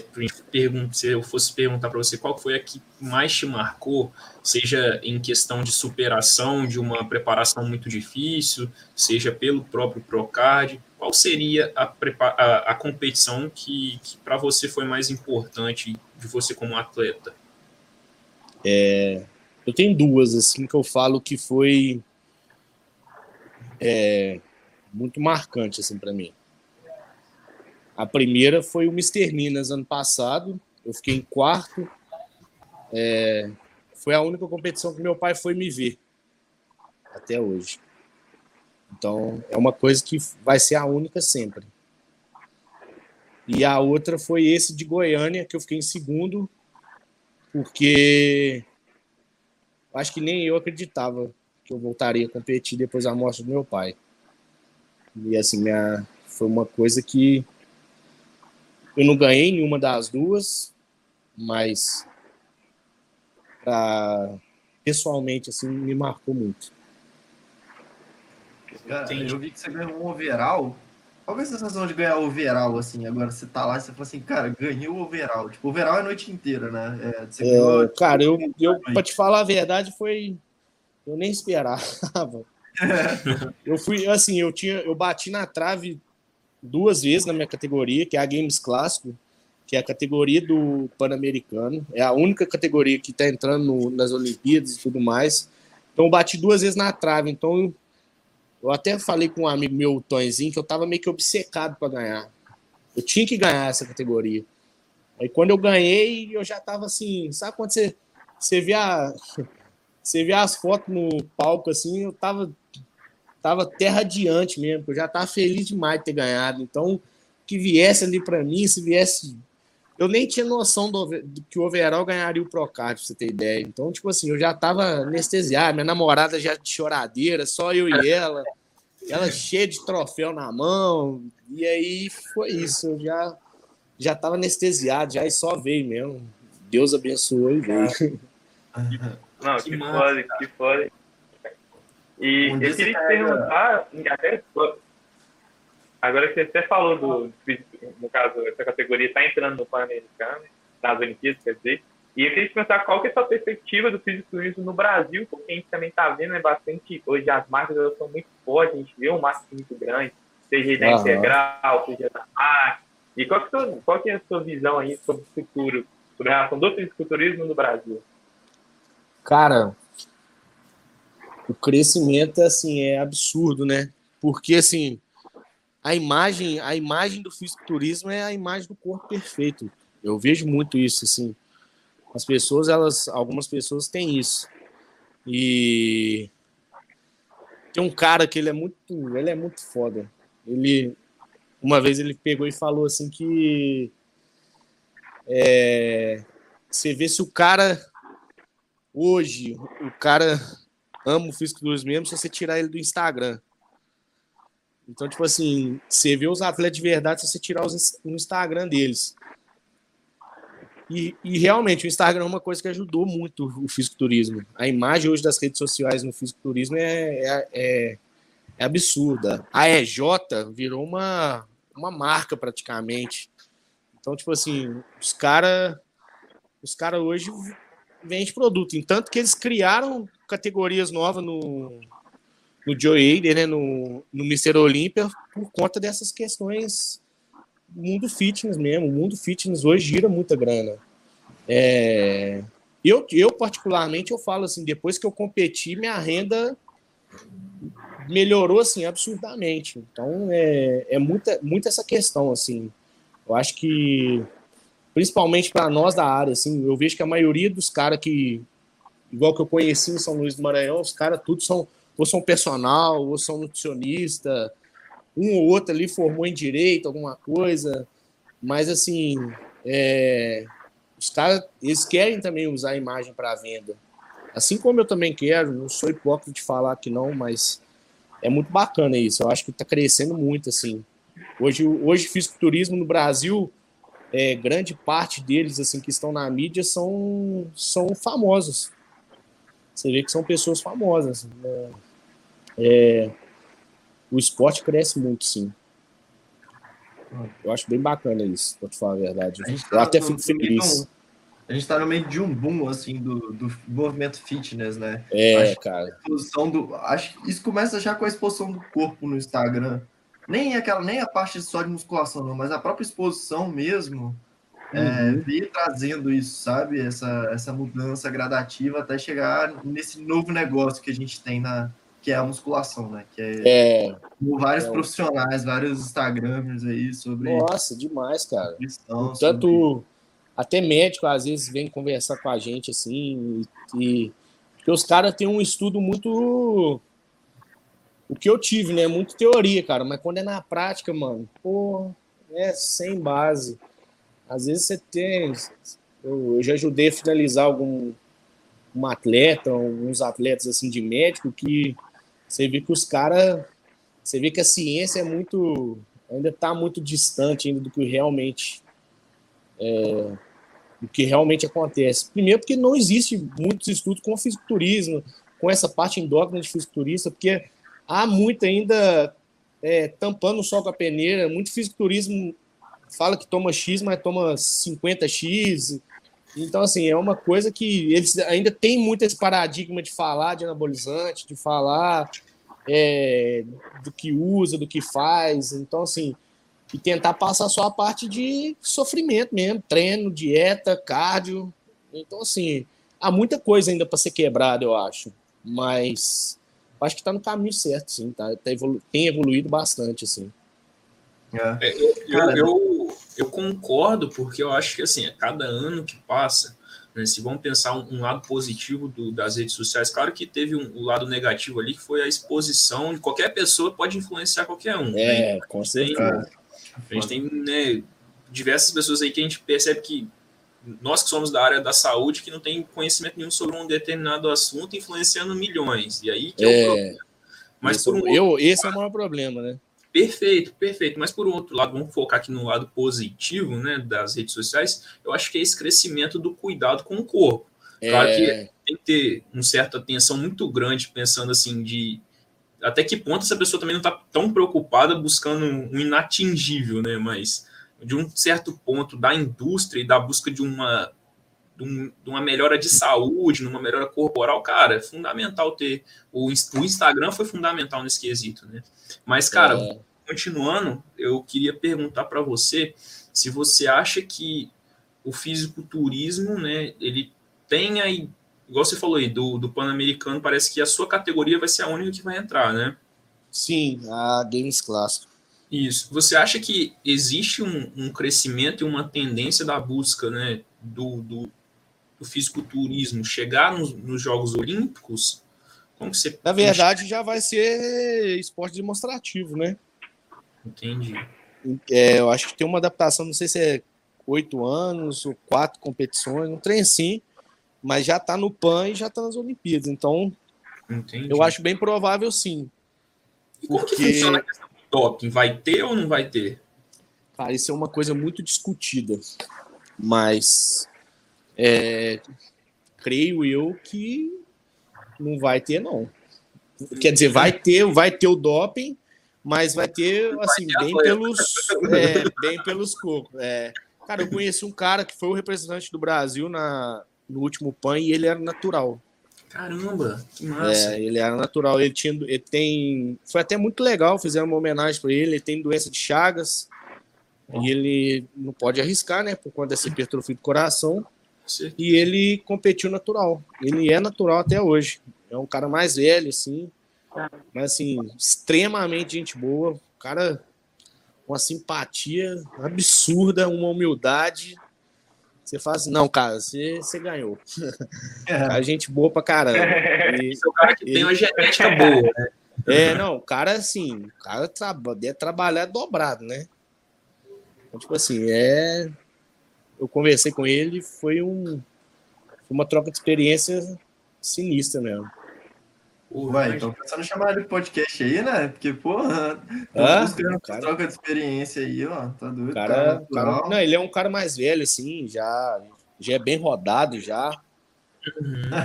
se eu fosse perguntar para você qual foi a que mais te marcou, seja em questão de superação de uma preparação muito difícil, seja pelo próprio Procard, qual seria a, a, a competição que, que para você foi mais importante de você como atleta? É, eu tenho duas, assim, que eu falo que foi é, muito marcante, assim, para mim. A primeira foi o Mr. Minas, ano passado. Eu fiquei em quarto. É, foi a única competição que meu pai foi me ver. Até hoje. Então, é uma coisa que vai ser a única sempre. E a outra foi esse de Goiânia, que eu fiquei em segundo porque acho que nem eu acreditava que eu voltaria a competir depois da morte do meu pai. E assim, minha, foi uma coisa que eu não ganhei nenhuma das duas, mas pra, pessoalmente assim me marcou muito. Cara, eu vi que você ganhou um overall qual é a sensação de ganhar o overall, assim? Agora você tá lá e você fala assim, cara, ganhei o overall. Tipo, o overall é a noite inteira, né? É, ganhou, é, cara, eu, eu pra te falar a verdade, foi. Eu nem esperava. (laughs) eu fui, assim, eu tinha. Eu bati na trave duas vezes na minha categoria, que é a Games Clássico, que é a categoria do Pan-Americano. É a única categoria que tá entrando no, nas Olimpíadas e tudo mais. Então, eu bati duas vezes na trave. Então, eu até falei com um amigo meu, o Tonzinho, que eu tava meio que obcecado para ganhar. Eu tinha que ganhar essa categoria. Aí quando eu ganhei, eu já tava assim, sabe quando você, você vê a (laughs) você vê as fotos no palco assim, eu tava tava terra adiante mesmo, eu já tava feliz demais de ter ganhado. Então, que viesse ali para mim, se viesse eu nem tinha noção do, do que o overall ganharia o Procard, pra você ter ideia. Então, tipo assim, eu já tava anestesiado, minha namorada já de choradeira, só eu e ela, ela cheia de troféu na mão, e aí foi isso, eu já, já tava anestesiado, já e só veio mesmo. Deus abençoou e veio. Não, que, que foda, que foda. E um eu queria te perguntar, até Agora que você até falou do, no caso, essa categoria está entrando no Pan-Americano, nas Olimpíadas, quer dizer, e eu queria te perguntar qual que é a sua perspectiva do fisiculturismo no Brasil, porque a gente também está vendo né, bastante, hoje as marcas elas são muito fortes, a gente vê um marketing muito grande, seja da uhum. Integral, seja da marca, e qual que, é, qual que é a sua visão aí sobre o futuro, sobre a relação do fisiculturismo no Brasil? Cara, o crescimento, assim, é absurdo, né? Porque, assim, a imagem, a imagem do fisiculturismo é a imagem do corpo perfeito. Eu vejo muito isso, assim. As pessoas, elas, algumas pessoas têm isso. E tem um cara que ele é muito, ele é muito foda. Ele uma vez ele pegou e falou assim que é, você vê se o cara hoje, o cara ama o fisiculturismo mesmo se você tirar ele do Instagram. Então, tipo assim, você vê os atletas de verdade se você tirar os, o Instagram deles. E, e, realmente, o Instagram é uma coisa que ajudou muito o fisiculturismo. A imagem hoje das redes sociais no fisiculturismo é, é, é, é absurda. A EJ virou uma, uma marca praticamente. Então, tipo assim, os caras os cara hoje vendem produto. Em tanto que eles criaram categorias novas no, no Joe Hader, né, no, no Mr. Olímpia, por conta dessas questões do mundo fitness mesmo. O mundo fitness hoje gira muita grana. É, eu, eu, particularmente, eu falo assim, depois que eu competi, minha renda melhorou, assim, absurdamente. Então, é, é muita, muita essa questão, assim. Eu acho que, principalmente para nós da área, assim, eu vejo que a maioria dos caras que, igual que eu conheci em São Luís do Maranhão, os caras tudo são, ou são personal, ou são nutricionista, um ou outro ali formou em direito, alguma coisa, mas, assim, é, os caras, eles querem também usar a imagem para venda. Assim como eu também quero, não sou hipócrita de falar que não, mas é muito bacana isso. Eu acho que está crescendo muito, assim. Hoje, hoje fisiculturismo no Brasil, é, grande parte deles, assim, que estão na mídia são, são famosos. Você vê que são pessoas famosas. Né? É, o esporte cresce muito, sim. Eu acho bem bacana isso, pra te falar a verdade. A eu tá até fico feliz. a gente tá no meio de um boom, assim, do, do movimento fitness, né? É, acho cara. exposição do, acho que isso começa já com a exposição do corpo no Instagram. Nem aquela, nem a parte só de musculação, não, mas a própria exposição mesmo é, uhum. é, trazendo isso, sabe? Essa, essa mudança gradativa até chegar nesse novo negócio que a gente tem na, que é a musculação, né? Que é, é vários é. profissionais, vários Instagramers aí sobre. Nossa, demais, cara. Tanto sobre... até médico às vezes vem conversar com a gente assim e porque os caras têm um estudo muito o que eu tive, né? Muito teoria, cara, mas quando é na prática, mano, pô, é sem base. Às vezes você tem. Eu, eu já ajudei a finalizar algum um atleta, alguns atletas assim de médico que você vê que os caras. Você vê que a ciência é muito. ainda está muito distante ainda do que realmente. É, do que realmente acontece. Primeiro, porque não existe muitos estudos com fisiculturismo, com essa parte endócrina de fisiculturista, porque há muito ainda é, tampando só com a peneira, muito fisiculturismo fala que toma X, mas toma 50X, então, assim, é uma coisa que eles ainda têm muito esse paradigma de falar de anabolizante, de falar é, do que usa, do que faz. Então, assim, e tentar passar só a parte de sofrimento mesmo, treino, dieta, cardio. Então, assim, há muita coisa ainda para ser quebrada, eu acho. Mas acho que está no caminho certo, sim. Tá, tá evolu tem evoluído bastante, assim. É. é eu, eu, eu, eu, concordo, porque eu acho que assim, a cada ano que passa, né, se vamos pensar um, um lado positivo do, das redes sociais, claro que teve um, um, lado negativo ali, que foi a exposição de qualquer pessoa pode influenciar qualquer um. É, né? com certeza. A gente tem né, diversas pessoas aí que a gente percebe que nós que somos da área da saúde, que não tem conhecimento nenhum sobre um determinado assunto, influenciando milhões. E aí que é, é o problema. Mas por um eu, esse é o maior problema, né? Perfeito, perfeito. Mas por outro lado, vamos focar aqui no lado positivo, né, das redes sociais. Eu acho que é esse crescimento do cuidado com o corpo. É... Claro que tem que ter uma certa atenção muito grande, pensando assim de até que ponto essa pessoa também não está tão preocupada buscando um inatingível, né? Mas de um certo ponto da indústria e da busca de uma de, uma melhora de saúde, numa melhora corporal, cara, é fundamental ter. O, o Instagram foi fundamental nesse quesito, né? Mas, cara, é. Continuando, eu queria perguntar para você se você acha que o fisiculturismo, né, ele tem aí, igual você falou aí, do, do Pan-Americano, parece que a sua categoria vai ser a única que vai entrar, né? Sim, a Games Clássico. Isso. Você acha que existe um, um crescimento e uma tendência da busca né, do, do, do fisiculturismo chegar nos, nos Jogos Olímpicos? Como que você. Na verdade, já vai ser esporte demonstrativo, né? Entendi. É, eu acho que tem uma adaptação, não sei se é oito anos ou quatro competições, um trem sim, mas já está no PAN e já está nas Olimpíadas. Então, Entendi. eu acho bem provável sim. E como porque... que funciona a questão do doping? Vai ter ou não vai ter? Cara, isso é uma coisa muito discutida. Mas é, creio eu que não vai ter, não. Quer dizer, vai ter, vai ter o doping, mas vai ter assim, bem pelos, é, bem pelos cocos. É, Cara, eu conheci um cara que foi o representante do Brasil na, no último PAN e ele era natural. Caramba, que massa. É, ele era natural. Ele, tinha, ele tem. Foi até muito legal, fizeram uma homenagem para ele. Ele tem doença de Chagas. E ele não pode arriscar, né? Por conta dessa hipertrofia do coração. Sim. E ele competiu natural. Ele é natural até hoje. É um cara mais velho, assim. Mas, assim, extremamente gente boa. Cara com uma simpatia absurda, uma humildade. Você fala assim, não, cara, você, você ganhou. Cara, gente boa pra caramba. (laughs) E- Esse é o cara que tem uma genética boa, né? é, não, o cara, assim, o cara traba, deve trabalhar dobrado, né? Então, tipo assim, é. Eu conversei com ele, foi um. Foi uma troca de experiência sinistra mesmo. Vai, então pensando em chamar ele pro podcast aí, né? Porque, porra, Hã? buscando cara- troca de experiência aí, ó. Tá doido, cara, natural. cara- não, ele é um cara mais velho, assim, já, já é bem rodado já.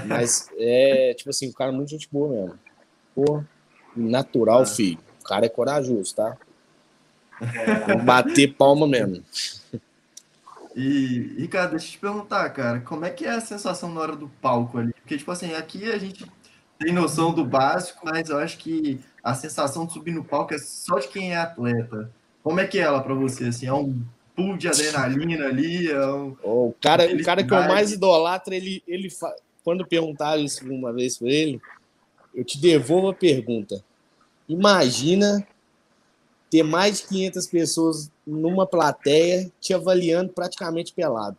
Mas é, tipo assim, o cara é muito gente boa mesmo. Pô, natural, Ah. filho. O cara é corajoso, tá? Que bater palma mesmo. E, Ricardo, deixa eu te perguntar, cara, como é que é a sensação na hora do palco ali? Porque, tipo assim, aqui a gente tem noção do básico, mas eu acho que a sensação de subir no palco é só de quem é atleta. Como é que é ela pra você, assim? É um pool de adrenalina ali? É um... Ó, O cara, o cara que eu mais idolatro, ele, ele fa- quando perguntaram isso uma vez para ele, eu te devolvo a pergunta. Imagina ter mais de 500 pessoas numa plateia te avaliando praticamente pelado.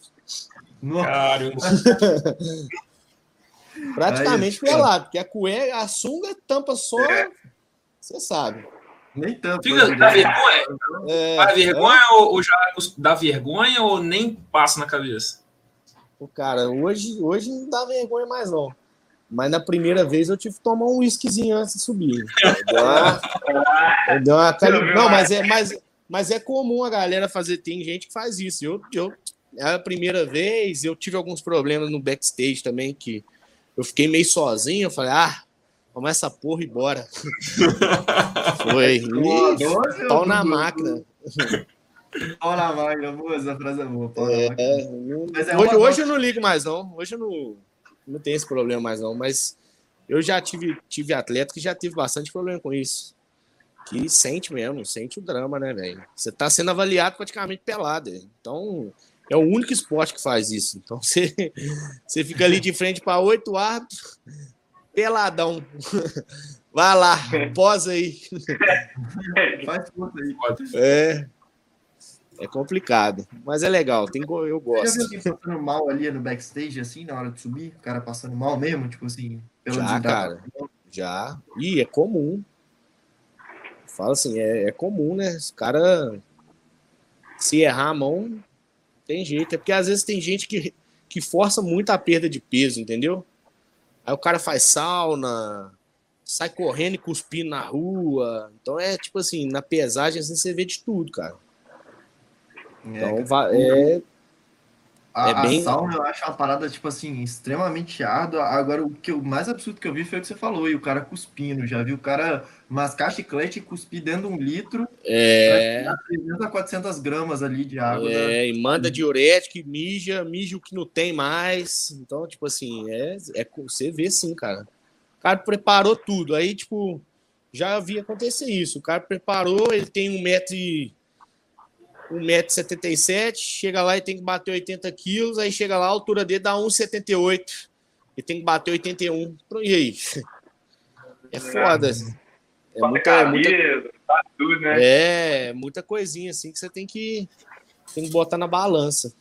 Caramba. (laughs) Praticamente Aí, pelado, porque a cueca, a sunga tampa só, você sabe. nem tanto. Fica, dá vergonha? É, Dá vergonha ou, ou já dá vergonha ou nem passa na cabeça? Pô, cara, hoje, hoje não dá vergonha mais não. Mas na primeira vez eu tive que tomar um whiskyzinho antes de subir. Eu dei uma, (laughs) eu dei uma cali- Não, mas é, mas, mas é comum a galera fazer. Tem gente que faz isso. Eu, eu, é a primeira vez, eu tive alguns problemas no backstage também, que eu fiquei meio sozinho. Eu falei, ah, vamos essa porra e bora. (laughs) Foi. Doce, Pau na máquina. Pau na máquina, boa, essa frase é boa. Pau na máquina. É, Mas é hoje, hoje eu não ligo mais, não. Hoje eu não, não tenho esse problema mais, não. Mas eu já tive, tive atleta que já tive bastante problema com isso. Que sente mesmo, sente o drama, né, velho? Você tá sendo avaliado praticamente pelado. Então, é o único esporte que faz isso. Então, (laughs) você, você fica ali de frente para oito árbitros, peladão. (laughs) Vai lá, posa aí. (laughs) Faz força aí. É. É complicado, mas é legal, tem, eu Você já gosto. viu alguém passando mal ali no backstage, assim, na hora de subir? O cara passando mal mesmo, tipo assim, pela Já, desidratação? Já. E é comum. Fala assim, é, é comum, né? Os cara se errar a mão, tem jeito. É porque às vezes tem gente que, que força muito a perda de peso, entendeu? Aí o cara faz sauna, sai correndo e cuspindo na rua. Então é tipo assim, na pesagem assim, você vê de tudo, cara. É, Então va- é, A, É bem- a sauna eu acho uma parada, tipo assim, extremamente árdua. Agora, o que eu, mais absurdo que eu vi foi o que você falou, e o cara cuspindo. Já vi o cara mascar chiclete e cuspir dentro de um litro, é, 300 a 400 gramas ali de água. né? É, e manda diurético, e mija, mija o que não tem mais. Então, tipo assim, é, é você vê sim, cara. O cara preparou tudo. Aí, tipo, já vi acontecer isso. O cara preparou, ele tem um metro e 1,77m, chega lá e tem que bater 80 quilos, aí chega lá, a altura dele dá 1,78 e tem que bater 81. E aí? É foda. É muita, é muita tá né? é, muita coisinha assim que você tem que, tem que botar na balança.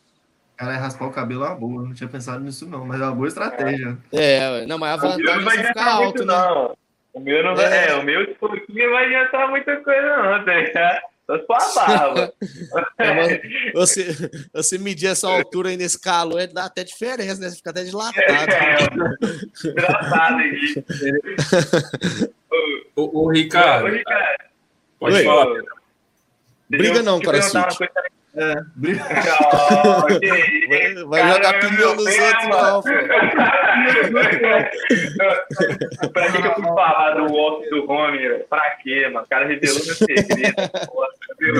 Cara, raspar o cabelo é uma boa. Não tinha pensado nisso, não, mas é uma boa estratégia. É, não, mas a O meu não vantagem vai é você ficar alto, muito, né? não. O meu não vai. É. É, o meu tipo aqui não vai adiantar muita coisa, não, tá ligado? Só sua barba. (laughs) É, você, você medir essa altura aí nesse calor, é- dá até diferença, né? Você fica até dilatado. É, engraçado aqui. Ô, ô, Ô, Ricardo, Ricardo, pode Oi. falar. Briga não, perguntar uma coisa É, briga. Vai, jogar pneu nos outros, não, pra que, que eu fui falar do walk do velho? Pra quê, mano? O cara revelou meu segredo. Nossa, viu?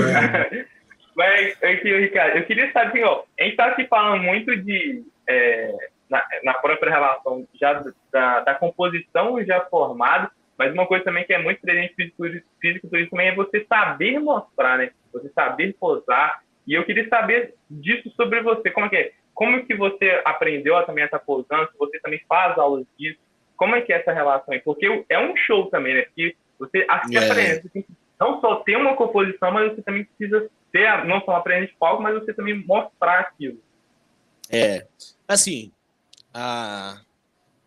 Mas, aqui, Ricardo, eu queria saber, ó, a gente está aqui falando muito de, é, na, na, própria relação já da, da, composição já formada, mas uma coisa também que é muito presente físico, físico também é você saber mostrar, né? Você saber posar. E eu queria saber disso sobre você, como é que é? Como que você aprendeu a também estar posando? Você também faz aulas disso? Como é que é essa relação aí? Porque é um show também, né? Porque você assim, é. aprende, você não só ter uma composição, mas você também precisa ter, não só aprender de palco, mas você também mostrar aquilo. É, assim, a,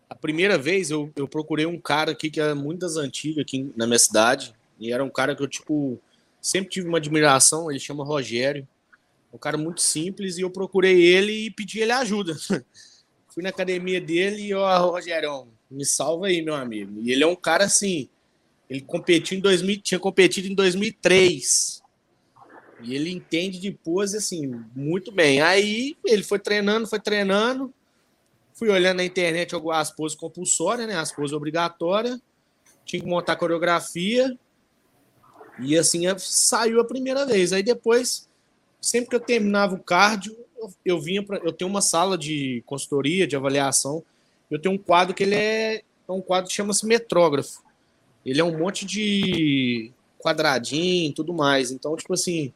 a primeira vez eu, eu procurei um cara aqui que era muito das antigas aqui na minha cidade, e era um cara que eu, tipo, sempre tive uma admiração, ele chama Rogério, um cara muito simples, e eu procurei ele e pedi ele ajuda. (laughs) Fui na academia dele e, ó, Rogério, me salva aí, meu amigo. E ele é um cara assim, ele competiu em 2000, tinha competido em 2003. E ele entende de pose assim muito bem. Aí ele foi treinando, foi treinando. Fui olhando na internet algumas poses compulsórias, né? As poses obrigatórias. Tinha que montar coreografia. E assim saiu a primeira vez. Aí depois, sempre que eu terminava o cardio, eu, eu vinha para. Eu tenho uma sala de consultoria, de avaliação. Eu tenho um quadro que ele é, é um quadro que chama-se metrógrafo ele é um monte de quadradinho e tudo mais. Então, tipo assim,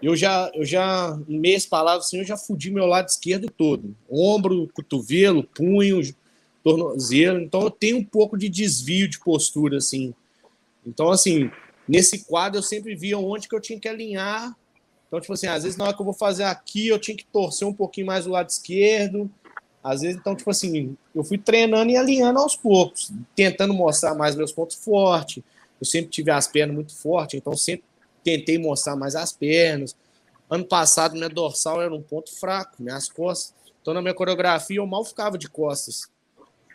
eu já, eu já, em meias palavras, assim, eu já fudi meu lado esquerdo todo. Ombro, cotovelo, punho, tornozelo. Então, eu tenho um pouco de desvio de postura, assim. Então, assim, nesse quadro eu sempre via onde que eu tinha que alinhar. Então, tipo assim, às vezes na hora que eu vou fazer aqui, eu tinha que torcer um pouquinho mais o lado esquerdo. Às vezes, então, tipo assim, eu fui treinando e alinhando aos poucos, tentando mostrar mais meus pontos fortes. Eu sempre tive as pernas muito fortes, então sempre tentei mostrar mais as pernas. Ano passado, minha dorsal era um ponto fraco, minhas costas. Então, na minha coreografia, eu mal ficava de costas.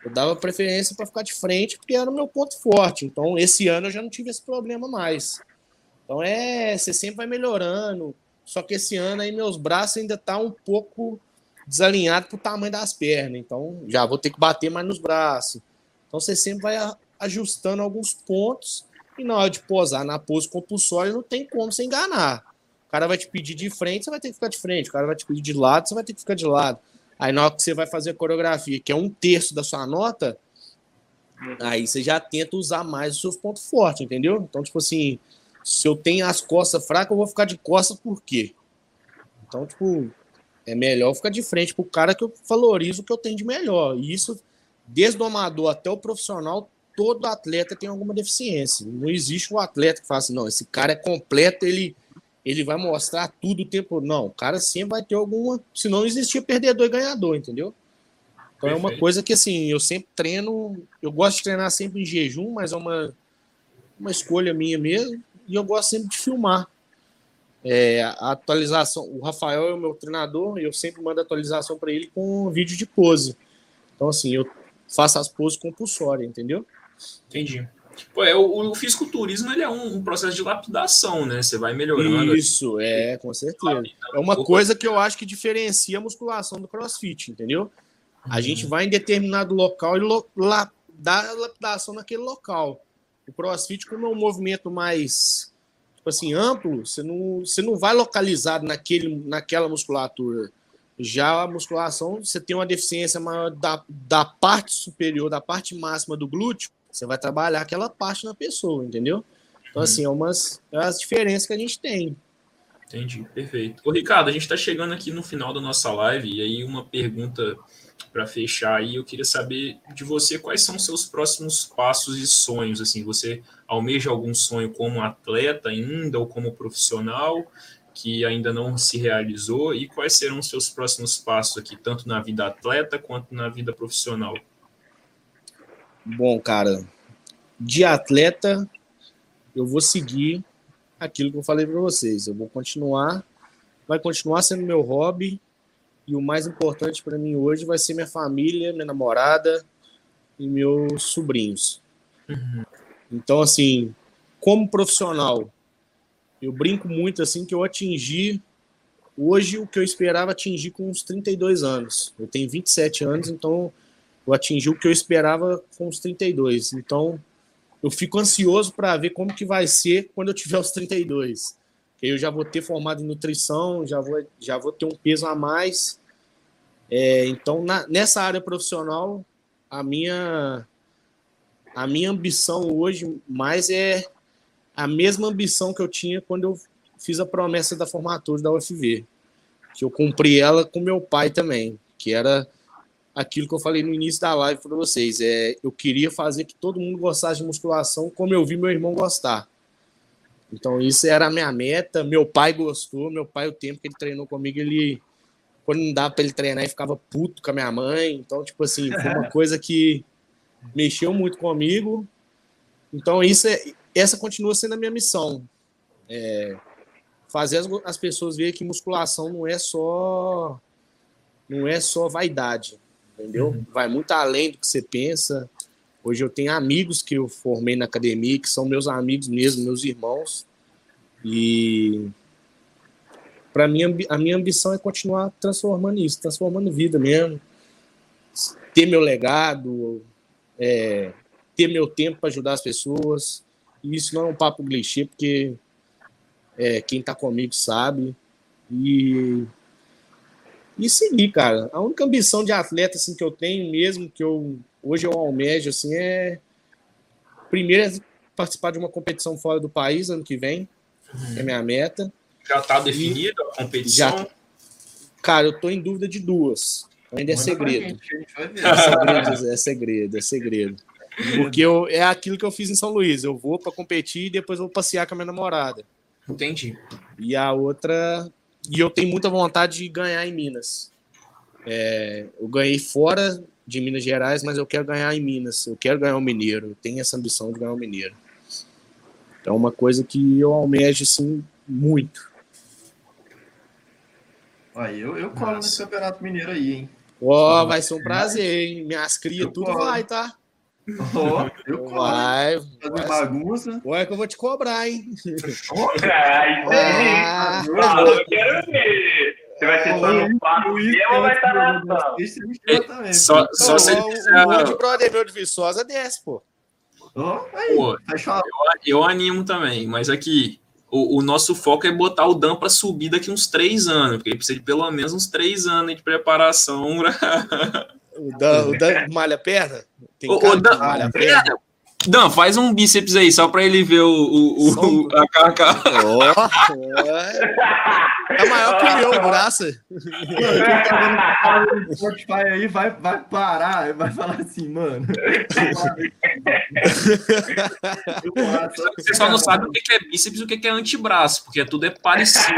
Eu dava preferência para ficar de frente, porque era o meu ponto forte. Então, esse ano eu já não tive esse problema mais. Então, é, você sempre vai melhorando. Só que esse ano aí meus braços ainda tá um pouco desalinhado para o tamanho das pernas. Então, já vou ter que bater mais nos braços. Então, você sempre vai ajustando alguns pontos. E na hora de posar na pose compulsória, não tem como você enganar. O cara vai te pedir de frente, você vai ter que ficar de frente. O cara vai te pedir de lado, você vai ter que ficar de lado. Aí, na hora que você vai fazer a coreografia, que é um terço da sua nota, aí você já tenta usar mais os seus pontos fortes, entendeu? Então, tipo assim, se eu tenho as costas fracas, eu vou ficar de costas por quê? Então, tipo, é melhor ficar de frente para o cara que eu valorizo o que eu tenho de melhor. E isso, desde o amador até o profissional, todo atleta tem alguma deficiência. Não existe um atleta que fala assim, não, esse cara é completo, ele, ele vai mostrar tudo o tempo. Não, o cara sempre vai ter alguma. Se não existia perdedor e ganhador, entendeu? Então Perfeito. é uma coisa que assim, eu sempre treino, eu gosto de treinar sempre em jejum, mas é uma, uma escolha minha mesmo, e eu gosto sempre de filmar. É, a atualização, o Rafael é o meu treinador e eu sempre mando atualização para ele com vídeo de pose. Então, assim, eu faço as poses compulsórias, entendeu? Entendi. Pô, é, o, o fisiculturismo ele é um, um, processo de lapidação, né? Você vai melhorando. Isso, é, com certeza. É uma coisa que eu acho que diferencia a musculação do crossfit, entendeu? A gente uhum. vai em determinado local e lo, la, dá lapidação naquele local. O crossfit, como é um movimento mais tipo assim, amplo, você não, você não vai localizado naquele, naquela musculatura. Já a musculação, você tem uma deficiência maior da, da parte superior, da parte máxima do glúteo, você vai trabalhar aquela parte na pessoa, entendeu? Então, assim, é umas é as diferenças que a gente tem. Entendi, perfeito. Ô, Ricardo, a gente está chegando aqui no final da nossa live, e aí uma pergunta para fechar aí, eu queria saber de você quais são os seus próximos passos e sonhos, assim, você almeja algum sonho como atleta ainda ou como profissional que ainda não se realizou e quais serão os seus próximos passos aqui, tanto na vida atleta quanto na vida profissional? Bom, cara, de atleta eu vou seguir aquilo que eu falei para vocês. Eu vou continuar, vai continuar sendo meu hobby e o mais importante para mim hoje vai ser minha família, minha namorada e meus sobrinhos. Uhum. Então, assim, como profissional, eu brinco muito assim que eu atingi hoje o que eu esperava atingir com uns 32 anos. Eu tenho 27 anos, então eu atingi o que eu esperava com os 32. Então, eu fico ansioso para ver como que vai ser quando eu tiver os 32. Que eu já vou ter formado em nutrição, já vou, já vou ter um peso a mais. É, então, na, nessa área profissional, a minha, a minha ambição hoje mais é a mesma ambição que eu tinha quando eu fiz a promessa da formatura da UFV, que eu cumpri ela com meu pai também, que era aquilo que eu falei no início da live para vocês. É, eu queria fazer que todo mundo gostasse de musculação como eu vi meu irmão gostar. Então, isso era a minha meta. Meu pai gostou. Meu pai, o tempo que ele treinou comigo, ele. Quando não dava para ele treinar, ele ficava puto com a minha mãe. Então, tipo assim, foi uma (laughs) coisa que mexeu muito comigo. Então, isso é, essa continua sendo a minha missão. É, fazer as, as pessoas verem que musculação não é só não é só vaidade, entendeu? Uhum. Vai muito além do que você pensa. Hoje eu tenho amigos que eu formei na academia, que são meus amigos mesmo, meus irmãos. E para mim a minha ambição é continuar transformando isso, transformando vida mesmo, ter meu legado, é, ter meu tempo para ajudar as pessoas. E isso não é um papo clichê, porque é, quem está comigo sabe. E e seguir, cara. A única ambição de atleta assim que eu tenho mesmo que eu hoje eu almejo assim é primeiro é participar de uma competição fora do país ano que vem, é minha meta. Já está definido a competição? Já, cara, eu tô em dúvida de duas. Ainda é segredo. É segredo, é segredo, é segredo. Porque eu, é aquilo que eu fiz em São Luís. Eu vou para competir e depois vou passear com a minha namorada. Entendi. E a outra. E eu tenho muita vontade de ganhar em Minas. É, eu ganhei fora de Minas Gerais, mas eu quero ganhar em Minas. Eu quero ganhar o Mineiro. Eu tenho essa ambição de ganhar o Mineiro. É uma coisa que eu almejo assim muito. Aí eu, eu colo nesse campeonato mineiro aí, hein? Ó, oh, vai ser um prazer, hein? Minhas crias, tudo colo. vai, tá? Ó, oh, eu colo. Vai. Fazer bagunça. Ué, que eu vou te cobrar, hein? Oh, (laughs) ah, ah, eu quero ver. Você vai ser só no quarto ou vai estar na ação? Só, só se ele quiser. O de brother meu de Viçosa desce, pô. Oh, aí, pô eu, eu animo também, mas aqui o, o, nosso foco é botar o Dan para subir daqui uns três anos, porque ele precisa de pelo menos uns três anos de preparação. (laughs) Pra... O Dan, o Dan malha perna? Tem o, o Dan, malha perna? Dan, faz um bíceps aí, só pra ele ver o, o, o a carca. Oh, é maior que o meu, braço. O Spotify aí vai, vai parar, vai falar assim, mano. Você só não sabe o que é bíceps e o que é antebraço, porque tudo é parecido.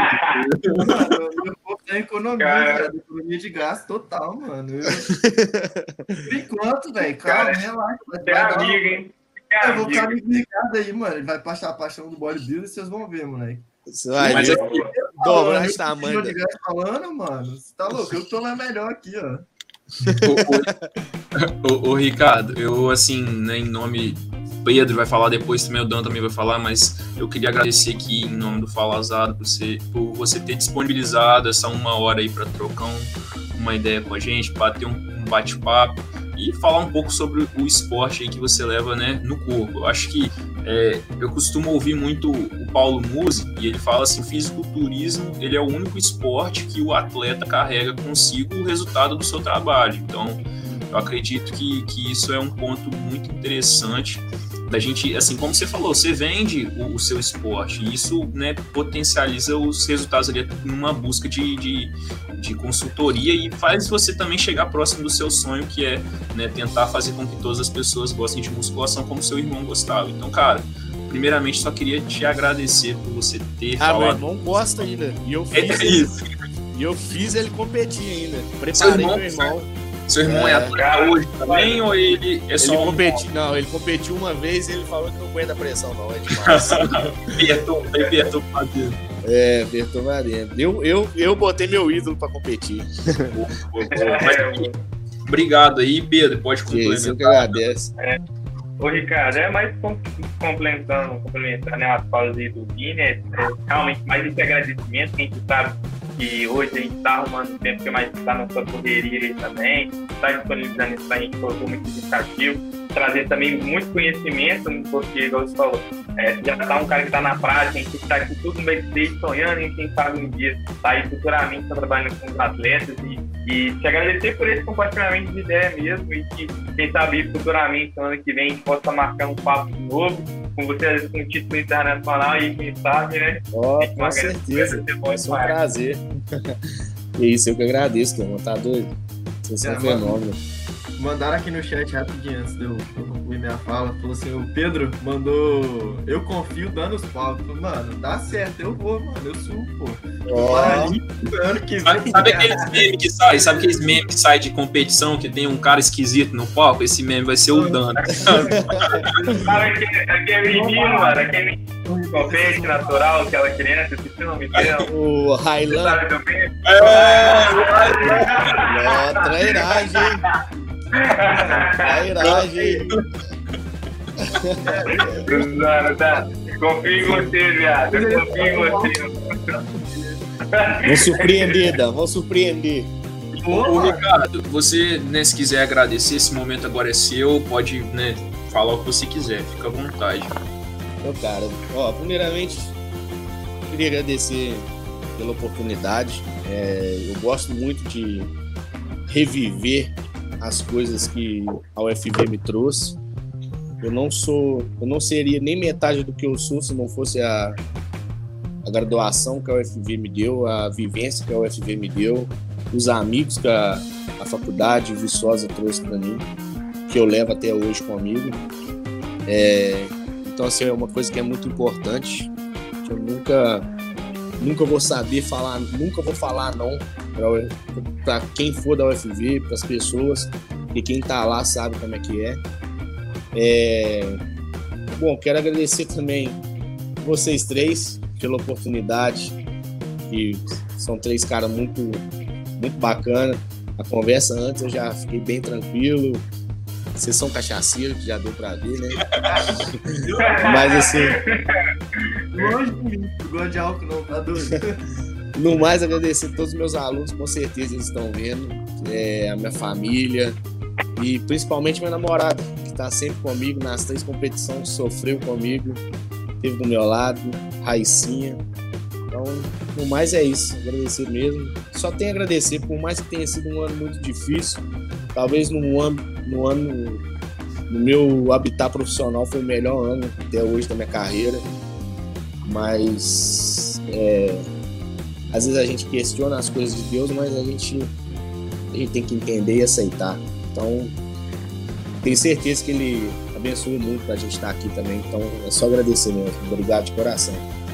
Eu economia, cara. economia de gasto total, mano. Eu... (laughs) Por enquanto, velho, calma, relaxa. Vai, vai amigo, hein? Eu vou ficar ligado aí, mano. Ele vai passar a paixão do bodybuilder e vocês vão ver, moleque. Você vai Mas. Eu, dobra essa tamanho. falando, mano. Você tá louco? Eu tô na melhor aqui, ó. o, o, Ricardo, eu assim, né, em nome Pedro vai falar depois, também o Dan também vai falar, mas eu queria agradecer aqui em nome do Fala Azado por você, por você ter disponibilizado essa uma hora aí para trocar um, uma ideia com a gente, bater um, um bate-papo e falar um pouco sobre o esporte aí que você leva né, no corpo. Eu acho que é, eu costumo ouvir muito o Paulo Musi e ele fala assim, fisiculturismo ele é o único esporte que o atleta carrega consigo o resultado do seu trabalho. Então, eu acredito que, que isso é um ponto muito interessante da gente, assim, como você falou, você vende o, o seu esporte e isso né, potencializa os resultados ali numa busca de, de, de, consultoria e faz você também chegar próximo do seu sonho, que é né, tentar fazer com que todas as pessoas gostem de musculação como seu irmão gostava. Então, cara, primeiramente só queria te agradecer por você ter ah, falado. meu irmão gosta ainda. E eu é fiz, é isso. E eu fiz ele competir ainda. Preparei irmão, meu irmão. Seu irmão é, é atleta hoje também ou ele é só ele competi... Não, ele competiu uma vez e ele falou que não aguenta a pressão, não. É demais. (laughs) Berton, Berton É, Berton. Eu, eu, eu botei meu ídolo para competir. Obrigado aí, Pedro. Pode concluir. Eu que agradeço. É. Ô, Ricardo, é mais complementando, complementando né, as falas aí do Guinness, é, é realmente mais esse agradecimento que a gente sabe que hoje a gente está arrumando tempo que mais está na sua correria aí também, está disponibilizando isso para a gente, colocou muito indicativo. trazer também muito conhecimento, porque, igual você falou, é, já tá um cara que está na prática, a gente está aqui tudo no backstage sonhando em quem sabe um dia tá aí futuramente tá trabalhando com os atletas e, e te agradecer por esse compartilhamento de ideia mesmo e que quem sabe futuramente, no ano que vem, a gente possa marcar um papo novo com você, às vezes com um título internacional e quem sabe, né? Oh, com certeza, vai ser um prazer. (laughs) e isso, eu que agradeço, que tá doido. Vocês são é, fenômeno. Mandaram aqui no chat rapidinho antes de eu concluir minha fala. Falou assim: o Pedro mandou. Eu confio dando os pau. Mano, dá certo, eu vou, mano. Eu subo, pô. Oh. Ano que vem. Sabe, sabe aqueles memes que sai? Sabe aqueles memes que sai de competição que tem um cara esquisito no palco? Esse meme vai ser o Dano. Sabe aquele menino, mano? Aquele compete natural, aquela criança, se não me engano. O Highland. Sabe do meme? É, o Trairagem. (laughs) Trairagem. Mano, tá. Confio em você, viado. Eu confio em você. Vou surpreender, Dan. Vou surpreender. Ô, Ricardo, você, né, se quiser agradecer, esse momento agora é seu, pode né, falar o que você quiser, fica à vontade. Então, cara, ó, primeiramente, queria agradecer pela oportunidade. É, eu gosto muito de reviver as coisas que a UFV me trouxe. Eu não sou, eu não seria nem metade do que eu sou se não fosse a, a graduação que a UFV me deu, a vivência que a UFV me deu, os amigos que a, a faculdade Viçosa trouxe para mim, que eu levo até hoje comigo. É, então, assim, é uma coisa que é muito importante. Que eu nunca, nunca vou saber falar, nunca vou falar não para quem for da UFV, para as pessoas, e quem está lá sabe como é que é. é. Bom, quero agradecer também vocês três pela oportunidade, que são três caras muito, muito bacana. A conversa antes eu já fiquei bem tranquilo. Vocês são cachaceiros, que já deu pra ver, né? (laughs) Mas assim. Longe de mim, gosto de álcool não, tá doido. (laughs) No mais, agradecer a todos os meus alunos, com certeza eles estão vendo, é, a minha família e principalmente minha namorada, que está sempre comigo nas três competições, sofreu comigo, esteve do meu lado, Raicinha. Então, no mais é isso, agradecer mesmo. Só tenho a agradecer, por mais que tenha sido um ano muito difícil, talvez no ano, no ano no meu habitat profissional foi o melhor ano até hoje da minha carreira, mas é, às vezes a gente questiona as coisas de Deus, mas a gente, a gente tem que entender e aceitar. Então, tenho certeza que Ele abençoa muito para a gente estar aqui também. Então, é só agradecer mesmo. Obrigado de coração.